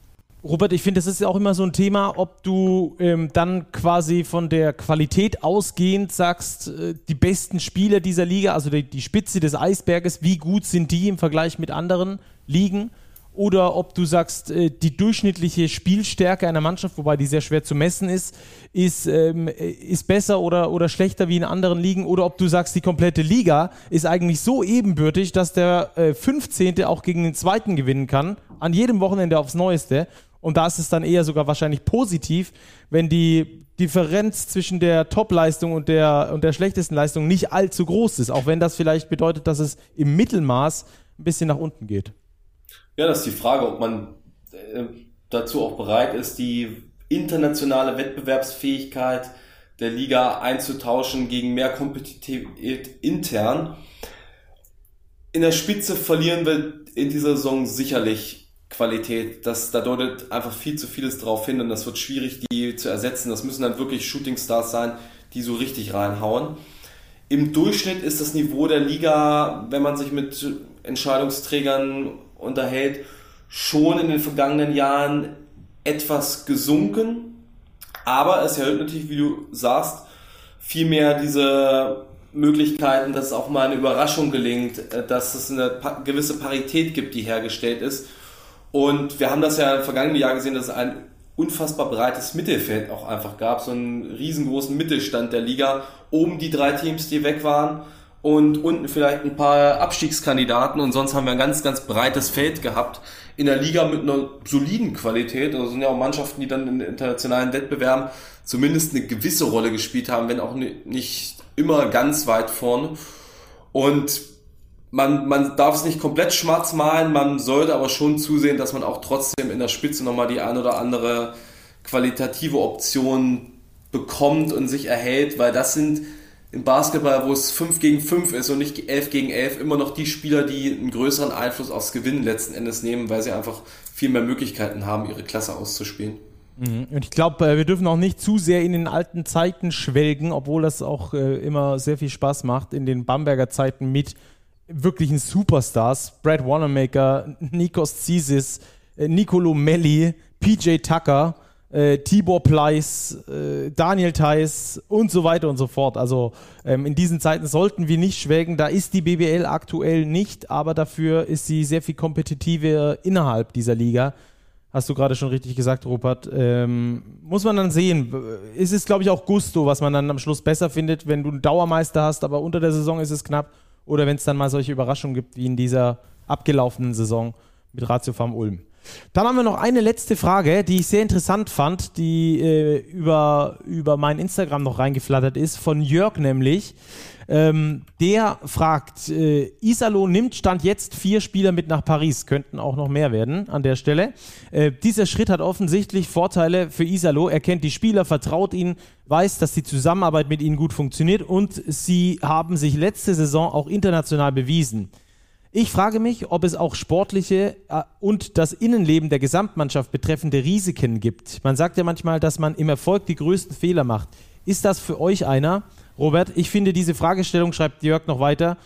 [SPEAKER 1] Robert, ich finde, das ist ja auch immer so ein Thema, ob du ähm, dann quasi von der Qualität ausgehend sagst, äh, die besten Spieler dieser Liga, also die, die Spitze des Eisberges, wie gut sind die im Vergleich mit anderen Ligen? Oder ob du sagst, äh, die durchschnittliche Spielstärke einer Mannschaft, wobei die sehr schwer zu messen ist, ist, ähm, ist besser oder, oder schlechter wie in anderen Ligen, oder ob du sagst, die komplette Liga ist eigentlich so ebenbürtig, dass der äh, 15. auch gegen den zweiten gewinnen kann, an jedem Wochenende aufs Neueste. Und da ist es dann eher sogar wahrscheinlich positiv, wenn die Differenz zwischen der Top-Leistung und der, und der schlechtesten Leistung nicht allzu groß ist, auch wenn das vielleicht bedeutet, dass es im Mittelmaß ein bisschen nach unten geht.
[SPEAKER 3] Ja, das ist die Frage, ob man äh, dazu auch bereit ist, die internationale Wettbewerbsfähigkeit der Liga einzutauschen gegen mehr Kompetitivität intern. In der Spitze verlieren wir in dieser Saison sicherlich Qualität. Das, da deutet einfach viel zu vieles drauf hin und das wird schwierig, die zu ersetzen. Das müssen dann wirklich Shootingstars sein, die so richtig reinhauen. Im Durchschnitt ist das Niveau der Liga, wenn man sich mit Entscheidungsträgern unterhält, schon in den vergangenen Jahren etwas gesunken. Aber es erhöht natürlich, wie du sagst, viel mehr diese Möglichkeiten, dass es auch mal eine Überraschung gelingt, äh, dass es eine gewisse Parität gibt, die hergestellt ist. Und wir haben das ja im vergangenen Jahr gesehen, dass es ein unfassbar breites Mittelfeld auch einfach gab, so einen riesengroßen Mittelstand der Liga. Oben die drei Teams, die weg waren und unten vielleicht ein paar Abstiegskandidaten und sonst haben wir ein ganz, ganz breites Feld gehabt in der Liga mit einer soliden Qualität. Also sind ja auch Mannschaften, die dann in internationalen Wettbewerben zumindest eine gewisse Rolle gespielt haben, wenn auch nicht immer ganz weit vorne. Und man, man darf es nicht komplett schwarz malen, man sollte aber schon zusehen, dass man auch trotzdem in der Spitze nochmal die ein oder andere qualitative Option bekommt und sich erhält, weil das sind im Basketball, wo es 5 gegen 5 ist und nicht 11 gegen 11, immer noch die Spieler, die einen größeren Einfluss aufs Gewinnen letzten Endes nehmen, weil sie einfach viel mehr Möglichkeiten haben, ihre Klasse auszuspielen.
[SPEAKER 1] Mhm. Und ich glaube, äh, wir dürfen auch nicht zu sehr in den alten Zeiten schwelgen, obwohl das auch äh, immer sehr viel Spaß macht, in den Bamberger Zeiten mit wirklichen Superstars. Brad Wanamaker, Nikos Zisis, äh, Nicolo Melli, PJ Tucker äh, Tibor Pleiss, äh, Daniel Theiss und so weiter und so fort. Also ähm, in diesen Zeiten sollten wir nicht schwelgen. Da ist die BBL aktuell nicht, aber dafür ist sie sehr viel kompetitiver innerhalb dieser Liga. Hast du gerade schon richtig gesagt, Rupert. Ähm, muss man dann sehen. Es ist, glaube ich, auch Gusto, was man dann am Schluss besser findet, wenn du einen Dauermeister hast, aber unter der Saison ist es knapp. Oder wenn es dann mal solche Überraschungen gibt, wie in dieser abgelaufenen Saison mit Ratio Farm Ulm. Dann haben wir noch eine letzte Frage, die ich sehr interessant fand, die äh, über, über mein Instagram noch reingeflattert ist, von Jörg nämlich. Ähm, der fragt, äh, Isalo nimmt Stand jetzt vier Spieler mit nach Paris, könnten auch noch mehr werden an der Stelle. Äh, dieser Schritt hat offensichtlich Vorteile für Isalo. Er kennt die Spieler, vertraut ihnen, weiß, dass die Zusammenarbeit mit ihnen gut funktioniert und sie haben sich letzte Saison auch international bewiesen. Ich frage mich, ob es auch sportliche äh, und das Innenleben der Gesamtmannschaft betreffende Risiken gibt. Man sagt ja manchmal, dass man im Erfolg die größten Fehler macht. Ist das für euch einer? Robert, ich finde diese Fragestellung, schreibt Jörg noch weiter,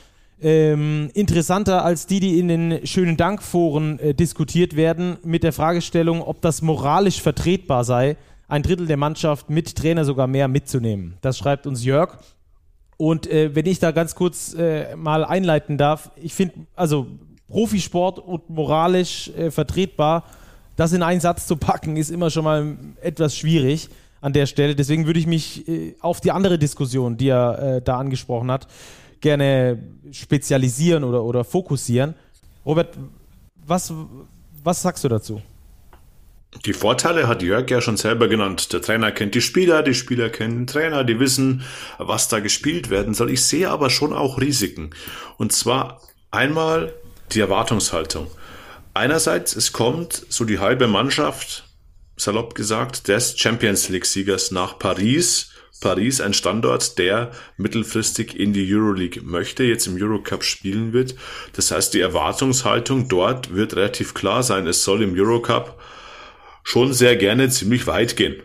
[SPEAKER 1] ähm, interessanter als die, die in den schönen Dankforen äh, diskutiert werden, mit der Fragestellung, ob das moralisch vertretbar sei, ein Drittel der Mannschaft mit Trainer sogar mehr mitzunehmen. Das schreibt uns Jörg. Und äh, wenn ich da ganz kurz äh, mal einleiten darf, ich finde, also Profisport und moralisch äh, vertretbar, das in einen Satz zu packen, ist immer schon mal etwas schwierig an der Stelle. Deswegen würde ich mich äh, auf die andere Diskussion, die er äh, da angesprochen hat, gerne spezialisieren oder, oder fokussieren. Robert, was, was sagst du dazu?
[SPEAKER 2] Die Vorteile hat Jörg ja schon selber genannt. Der Trainer kennt die Spieler, die Spieler kennen den Trainer, die wissen, was da gespielt werden soll. Ich sehe aber schon auch Risiken. Und zwar einmal die Erwartungshaltung. Einerseits, es kommt so die halbe Mannschaft, salopp gesagt, des Champions League-Siegers nach Paris. Paris, ein Standort, der mittelfristig in die Euroleague möchte, jetzt im Eurocup spielen wird. Das heißt, die Erwartungshaltung dort wird relativ klar sein. Es soll im Eurocup schon sehr gerne ziemlich weit gehen.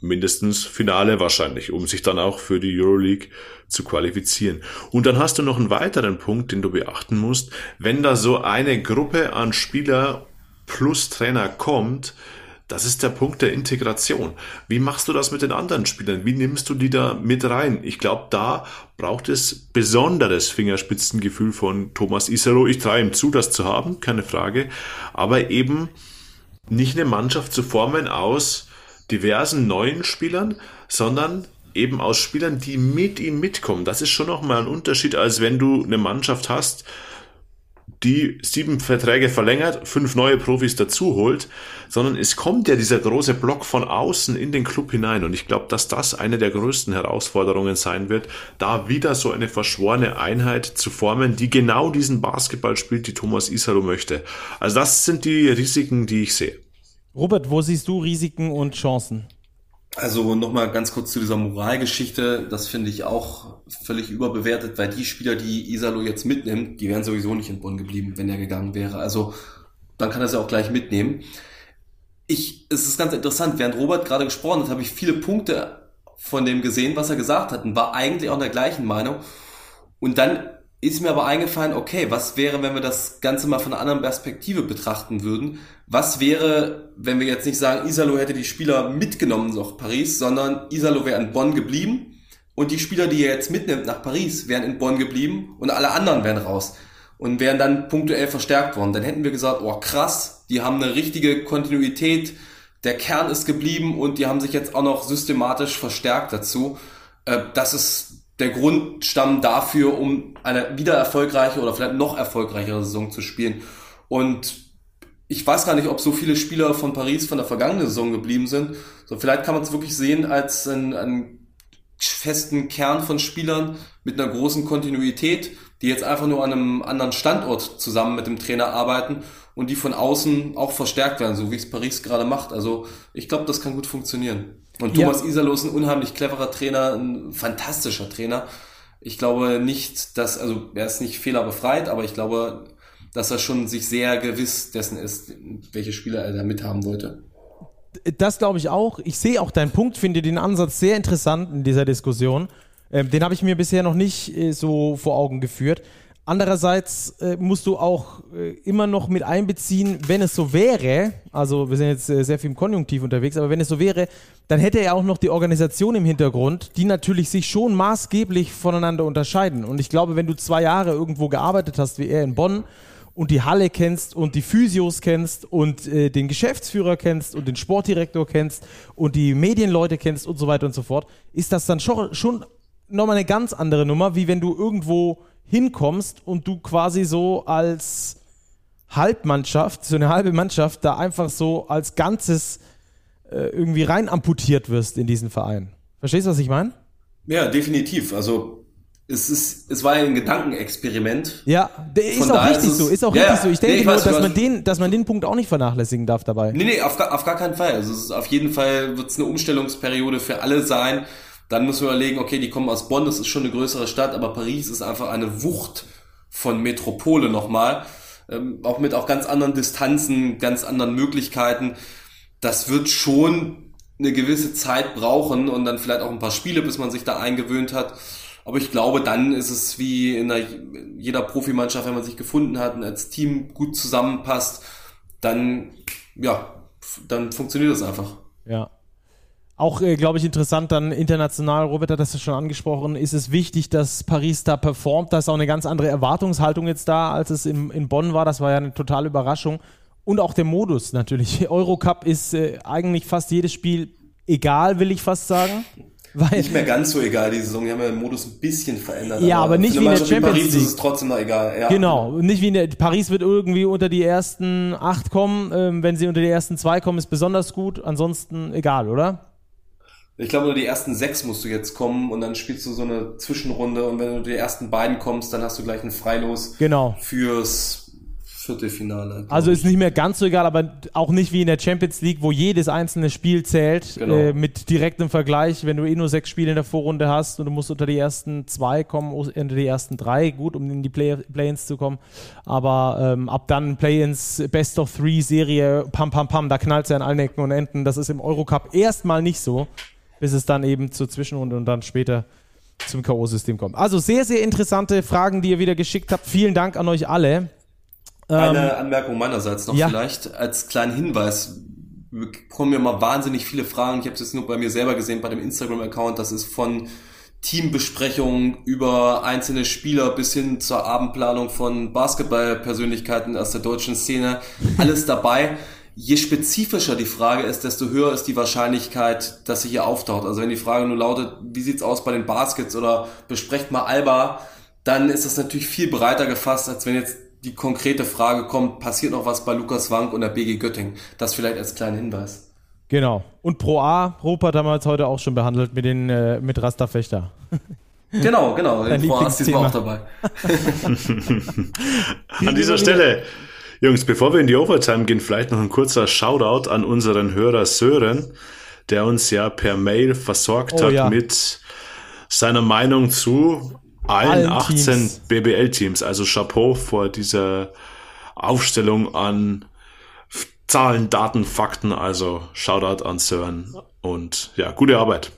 [SPEAKER 2] Mindestens Finale wahrscheinlich, um sich dann auch für die Euroleague zu qualifizieren. Und dann hast du noch einen weiteren Punkt, den du beachten musst. Wenn da so eine Gruppe an Spieler plus Trainer kommt, das ist der Punkt der Integration. Wie machst du das mit den anderen Spielern? Wie nimmst du die da mit rein? Ich glaube, da braucht es besonderes Fingerspitzengefühl von Thomas Isero. Ich traue ihm zu, das zu haben, keine Frage. Aber eben nicht eine Mannschaft zu formen aus diversen neuen Spielern, sondern eben aus Spielern, die mit ihm mitkommen. Das ist schon nochmal ein Unterschied, als wenn du eine Mannschaft hast, die sieben Verträge verlängert, fünf neue Profis dazu holt, sondern es kommt ja dieser große Block von außen in den Club hinein. Und ich glaube, dass das eine der größten Herausforderungen sein wird, da wieder so eine verschworene Einheit zu formen, die genau diesen Basketball spielt, die Thomas Isaro möchte. Also das sind die Risiken, die ich sehe.
[SPEAKER 1] Robert, wo siehst du Risiken und Chancen?
[SPEAKER 3] Also nochmal ganz kurz zu dieser Moralgeschichte. Das finde ich auch völlig überbewertet, weil die Spieler, die Isalo jetzt mitnimmt, die wären sowieso nicht in Bonn geblieben, wenn er gegangen wäre. Also dann kann er sie auch gleich mitnehmen. Ich, es ist ganz interessant, während Robert gerade gesprochen hat, habe ich viele Punkte von dem gesehen, was er gesagt hat und war eigentlich auch in der gleichen Meinung. Und dann ist mir aber eingefallen, okay, was wäre, wenn wir das Ganze mal von einer anderen Perspektive betrachten würden? Was wäre, wenn wir jetzt nicht sagen, Isalo hätte die Spieler mitgenommen nach Paris, sondern Isalo wäre in Bonn geblieben und die Spieler, die er jetzt mitnimmt nach Paris, wären in Bonn geblieben und alle anderen wären raus und wären dann punktuell verstärkt worden. Dann hätten wir gesagt, oh krass, die haben eine richtige Kontinuität, der Kern ist geblieben und die haben sich jetzt auch noch systematisch verstärkt dazu. Äh, das ist der Grundstamm dafür, um eine wieder erfolgreiche oder vielleicht noch erfolgreichere Saison zu spielen. Und ich weiß gar nicht, ob so viele Spieler von Paris von der vergangenen Saison geblieben sind. So, vielleicht kann man es wirklich sehen als einen, einen festen Kern von Spielern mit einer großen Kontinuität, die jetzt einfach nur an einem anderen Standort zusammen mit dem Trainer arbeiten und die von außen auch verstärkt werden, so wie es Paris gerade macht. Also ich glaube, das kann gut funktionieren. Und Thomas ja. Isalo ist ein unheimlich cleverer Trainer, ein fantastischer Trainer. Ich glaube nicht, dass, also er ist nicht fehlerbefreit, aber ich glaube, dass er schon sich sehr gewiss dessen ist, welche Spieler er da mithaben wollte.
[SPEAKER 1] Das glaube ich auch. Ich sehe auch deinen Punkt, finde den Ansatz sehr interessant in dieser Diskussion. Ähm, den habe ich mir bisher noch nicht äh, so vor Augen geführt. Andererseits äh, musst du auch äh, immer noch mit einbeziehen, wenn es so wäre, also wir sind jetzt äh, sehr viel im Konjunktiv unterwegs, aber wenn es so wäre, dann hätte er auch noch die Organisation im Hintergrund, die natürlich sich schon maßgeblich voneinander unterscheiden. Und ich glaube, wenn du zwei Jahre irgendwo gearbeitet hast, wie er in Bonn, und die Halle kennst und die Physios kennst und äh, den Geschäftsführer kennst und den Sportdirektor kennst und die Medienleute kennst und so weiter und so fort, ist das dann schon, schon nochmal eine ganz andere Nummer, wie wenn du irgendwo hinkommst und du quasi so als Halbmannschaft, so eine halbe Mannschaft, da einfach so als Ganzes äh, irgendwie rein amputiert wirst in diesen Verein. Verstehst du, was ich meine?
[SPEAKER 3] Ja, definitiv. Also es ist, es war ein Gedankenexperiment.
[SPEAKER 1] Ja, der ist auch richtig ist so, ist auch ja, richtig so. Ich denke nee, ich nur, dass man den, dass man den Punkt auch nicht vernachlässigen darf dabei.
[SPEAKER 3] Nee, nee, auf, auf gar keinen Fall. Also es ist, auf jeden Fall wird es eine Umstellungsperiode für alle sein. Dann müssen wir überlegen, okay, die kommen aus Bonn, das ist schon eine größere Stadt, aber Paris ist einfach eine Wucht von Metropole nochmal. Ähm, auch mit auch ganz anderen Distanzen, ganz anderen Möglichkeiten. Das wird schon eine gewisse Zeit brauchen und dann vielleicht auch ein paar Spiele, bis man sich da eingewöhnt hat. Aber ich glaube, dann ist es wie in der, jeder Profimannschaft, wenn man sich gefunden hat und als Team gut zusammenpasst, dann, ja, dann funktioniert das einfach.
[SPEAKER 1] Ja. Auch, äh, glaube ich, interessant dann international, Robert hat das ja schon angesprochen, ist es wichtig, dass Paris da performt. Da ist auch eine ganz andere Erwartungshaltung jetzt da, als es in, in Bonn war. Das war ja eine totale Überraschung. Und auch der Modus natürlich. Eurocup ist äh, eigentlich fast jedes Spiel egal, will ich fast sagen.
[SPEAKER 3] Weil, nicht mehr ganz so egal, die Saison. Die haben ja den Modus ein bisschen verändert.
[SPEAKER 1] Ja, aber, aber nicht wie in der Champions
[SPEAKER 3] Paris
[SPEAKER 1] League.
[SPEAKER 3] ist es trotzdem noch egal. Ja.
[SPEAKER 1] Genau, nicht wie in der Paris wird irgendwie unter die ersten acht kommen. Ähm, wenn sie unter die ersten zwei kommen, ist besonders gut. Ansonsten egal, oder?
[SPEAKER 3] Ich glaube, nur die ersten sechs musst du jetzt kommen und dann spielst du so eine Zwischenrunde und wenn du die ersten beiden kommst, dann hast du gleich ein Freilos
[SPEAKER 1] genau.
[SPEAKER 3] fürs Viertelfinale.
[SPEAKER 1] Also ist nicht mehr ganz so egal, aber auch nicht wie in der Champions League, wo jedes einzelne Spiel zählt, genau. äh, mit direktem Vergleich. Wenn du eh nur sechs Spiele in der Vorrunde hast und du musst unter die ersten zwei kommen, unter die ersten drei, gut, um in die Play-ins zu kommen. Aber ähm, ab dann Play-ins, Best of Three Serie, pam, pam, pam, da knallt es ja an allen Ecken und Enden. Das ist im Eurocup erstmal nicht so, bis es dann eben zur Zwischenrunde und dann später zum K.O.-System kommt. Also sehr, sehr interessante Fragen, die ihr wieder geschickt habt. Vielen Dank an euch alle.
[SPEAKER 3] Eine ähm, Anmerkung meinerseits noch ja. vielleicht als kleinen Hinweis. Wir kommen ja mal wahnsinnig viele Fragen. Ich habe es jetzt nur bei mir selber gesehen, bei dem Instagram-Account. Das ist von Teambesprechungen über einzelne Spieler bis hin zur Abendplanung von Basketballpersönlichkeiten aus der deutschen Szene. Alles dabei. Je spezifischer die Frage ist, desto höher ist die Wahrscheinlichkeit, dass sie hier auftaucht. Also wenn die Frage nur lautet, wie sieht's aus bei den Baskets oder besprecht mal Alba, dann ist das natürlich viel breiter gefasst, als wenn jetzt die konkrete Frage kommt, passiert noch was bei Lukas Wank und der BG Göttingen? Das vielleicht als kleinen Hinweis.
[SPEAKER 1] Genau. Und Pro A, Rupert haben wir jetzt heute auch schon behandelt mit den äh, mit Rasta Fechter.
[SPEAKER 3] Genau, genau. Dein Pro A ist diesmal auch dabei.
[SPEAKER 2] an dieser Stelle, Jungs, bevor wir in die Overtime gehen, vielleicht noch ein kurzer Shoutout an unseren Hörer Sören, der uns ja per Mail versorgt oh, hat ja. mit seiner Meinung zu allen, 18 BBL-Teams. Also Chapeau vor dieser Aufstellung an Zahlen, Daten, Fakten. Also Shoutout an CERN und ja, gute Arbeit.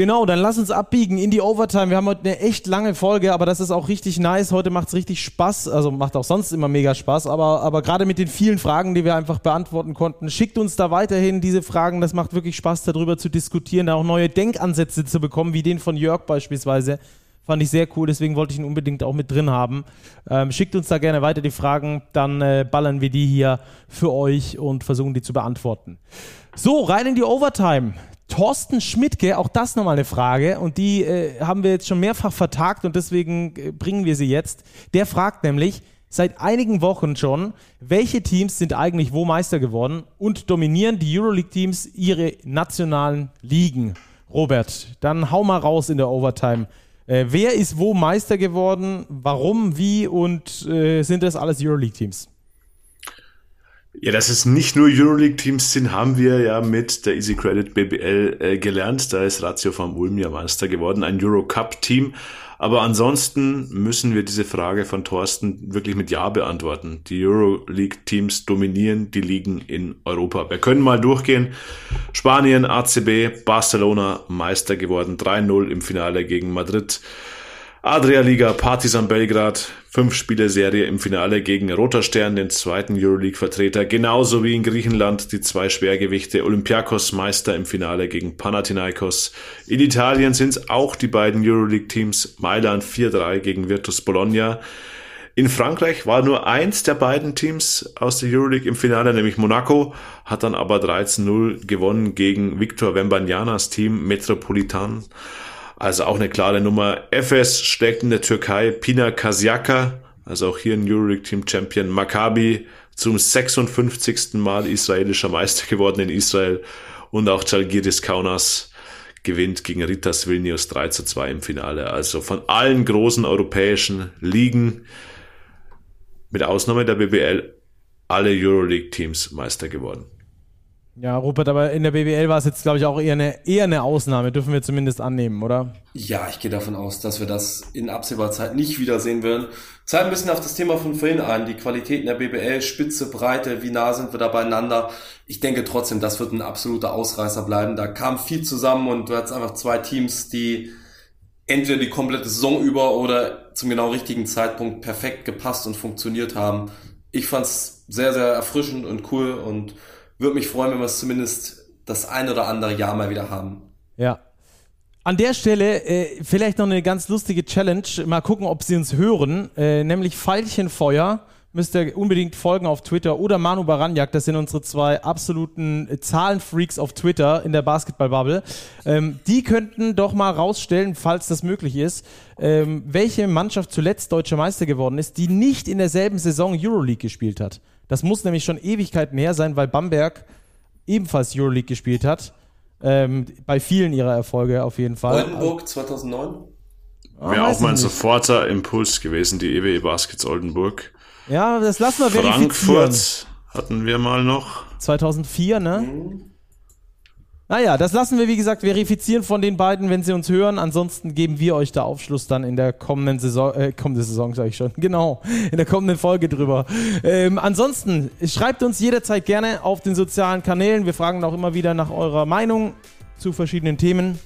[SPEAKER 1] Genau, dann lass uns abbiegen in die Overtime. Wir haben heute eine echt lange Folge, aber das ist auch richtig nice. Heute macht es richtig Spaß. Also macht auch sonst immer mega Spaß, aber, aber gerade mit den vielen Fragen, die wir einfach beantworten konnten, schickt uns da weiterhin diese Fragen. Das macht wirklich Spaß, darüber zu diskutieren, da auch neue Denkansätze zu bekommen, wie den von Jörg beispielsweise. Fand ich sehr cool, deswegen wollte ich ihn unbedingt auch mit drin haben. Ähm, schickt uns da gerne weiter die Fragen, dann äh, ballern wir die hier für euch und versuchen die zu beantworten. So, rein in die Overtime. Thorsten Schmidtke, auch das nochmal eine Frage und die äh, haben wir jetzt schon mehrfach vertagt und deswegen äh, bringen wir sie jetzt. Der fragt nämlich seit einigen Wochen schon, welche Teams sind eigentlich wo Meister geworden und dominieren die Euroleague-Teams ihre nationalen Ligen? Robert, dann hau mal raus in der Overtime. Äh, wer ist wo Meister geworden? Warum, wie und äh, sind das alles Euroleague-Teams?
[SPEAKER 2] Ja, dass es nicht nur Euroleague-Teams sind, haben wir ja mit der Easy Credit BBL äh, gelernt. Da ist Ratio vom Ulm ja Meister geworden, ein Eurocup-Team. Aber ansonsten müssen wir diese Frage von Thorsten wirklich mit Ja beantworten. Die Euroleague-Teams dominieren die Ligen in Europa. Wir können mal durchgehen. Spanien, ACB, Barcelona Meister geworden, 3-0 im Finale gegen Madrid. Adria Liga, Partizan Belgrad, fünf Spiele Serie im Finale gegen Roter Stern, den zweiten Euroleague-Vertreter, genauso wie in Griechenland die zwei Schwergewichte Olympiakos Meister im Finale gegen Panathinaikos. In Italien sind es auch die beiden Euroleague-Teams Mailand 4-3 gegen Virtus Bologna. In Frankreich war nur eins der beiden Teams aus der Euroleague im Finale, nämlich Monaco, hat dann aber 13-0 gewonnen gegen Victor Wembanyama's Team Metropolitan. Also auch eine klare Nummer. FS schlägt in der Türkei Pina Kasyaka, Also auch hier ein Euroleague Team Champion. Maccabi zum 56. Mal israelischer Meister geworden in Israel. Und auch Chalgiris Kaunas gewinnt gegen Ritas Vilnius 3 zu 2 im Finale. Also von allen großen europäischen Ligen, mit Ausnahme der BBL, alle Euroleague-Teams Meister geworden.
[SPEAKER 1] Ja, Rupert, aber in der BBL war es jetzt, glaube ich, auch eher eine, eher eine Ausnahme, dürfen wir zumindest annehmen, oder?
[SPEAKER 3] Ja, ich gehe davon aus, dass wir das in absehbarer Zeit nicht wiedersehen werden. Zeit ein bisschen auf das Thema von vorhin ein, die Qualitäten der BBL, Spitze, Breite, wie nah sind wir da beieinander. Ich denke trotzdem, das wird ein absoluter Ausreißer bleiben. Da kam viel zusammen und du hattest einfach zwei Teams, die entweder die komplette Saison über oder zum genau richtigen Zeitpunkt perfekt gepasst und funktioniert haben. Ich fand's sehr, sehr erfrischend und cool und würde mich freuen, wenn wir es zumindest das ein oder andere Jahr mal wieder haben.
[SPEAKER 1] Ja. An der Stelle äh, vielleicht noch eine ganz lustige Challenge. Mal gucken, ob Sie uns hören. Äh, nämlich Pfeilchenfeuer. Müsst ihr unbedingt folgen auf Twitter. Oder Manu Baranjak. Das sind unsere zwei absoluten Zahlenfreaks auf Twitter in der Basketballbubble. Ähm, die könnten doch mal rausstellen, falls das möglich ist, ähm, welche Mannschaft zuletzt deutscher Meister geworden ist, die nicht in derselben Saison Euroleague gespielt hat. Das muss nämlich schon Ewigkeiten her sein, weil Bamberg ebenfalls Euroleague gespielt hat. Ähm, bei vielen ihrer Erfolge auf jeden Fall.
[SPEAKER 3] Oldenburg 2009?
[SPEAKER 2] Ah, Wäre auch mein soforter Impuls gewesen, die EWE Baskets Oldenburg.
[SPEAKER 1] Ja, das lassen wir verifizieren.
[SPEAKER 2] Frankfurt hatten wir mal noch.
[SPEAKER 1] 2004, ne? Mhm. Naja, das lassen wir, wie gesagt, verifizieren von den beiden, wenn sie uns hören. Ansonsten geben wir euch da Aufschluss dann in der kommenden Saison, äh, kommende Saison sage ich schon, genau, in der kommenden Folge drüber. Ähm, ansonsten, schreibt uns jederzeit gerne auf den sozialen Kanälen. Wir fragen auch immer wieder nach eurer Meinung zu verschiedenen Themen.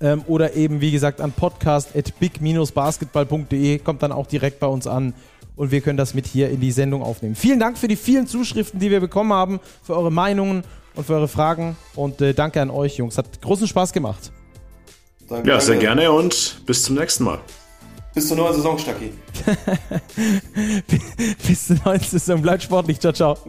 [SPEAKER 1] Ähm, oder eben, wie gesagt, an podcast.big-basketball.de kommt dann auch direkt bei uns an und wir können das mit hier in die Sendung aufnehmen. Vielen Dank für die vielen Zuschriften, die wir bekommen haben, für eure Meinungen und für eure Fragen. Und äh, danke an euch, Jungs. Hat großen Spaß gemacht.
[SPEAKER 2] Danke, ja, sehr danke. gerne und bis zum nächsten Mal.
[SPEAKER 3] Bis zur neuen Saison, Stacki.
[SPEAKER 1] bis zur neuen Saison. Bleibt sportlich. Ciao, ciao.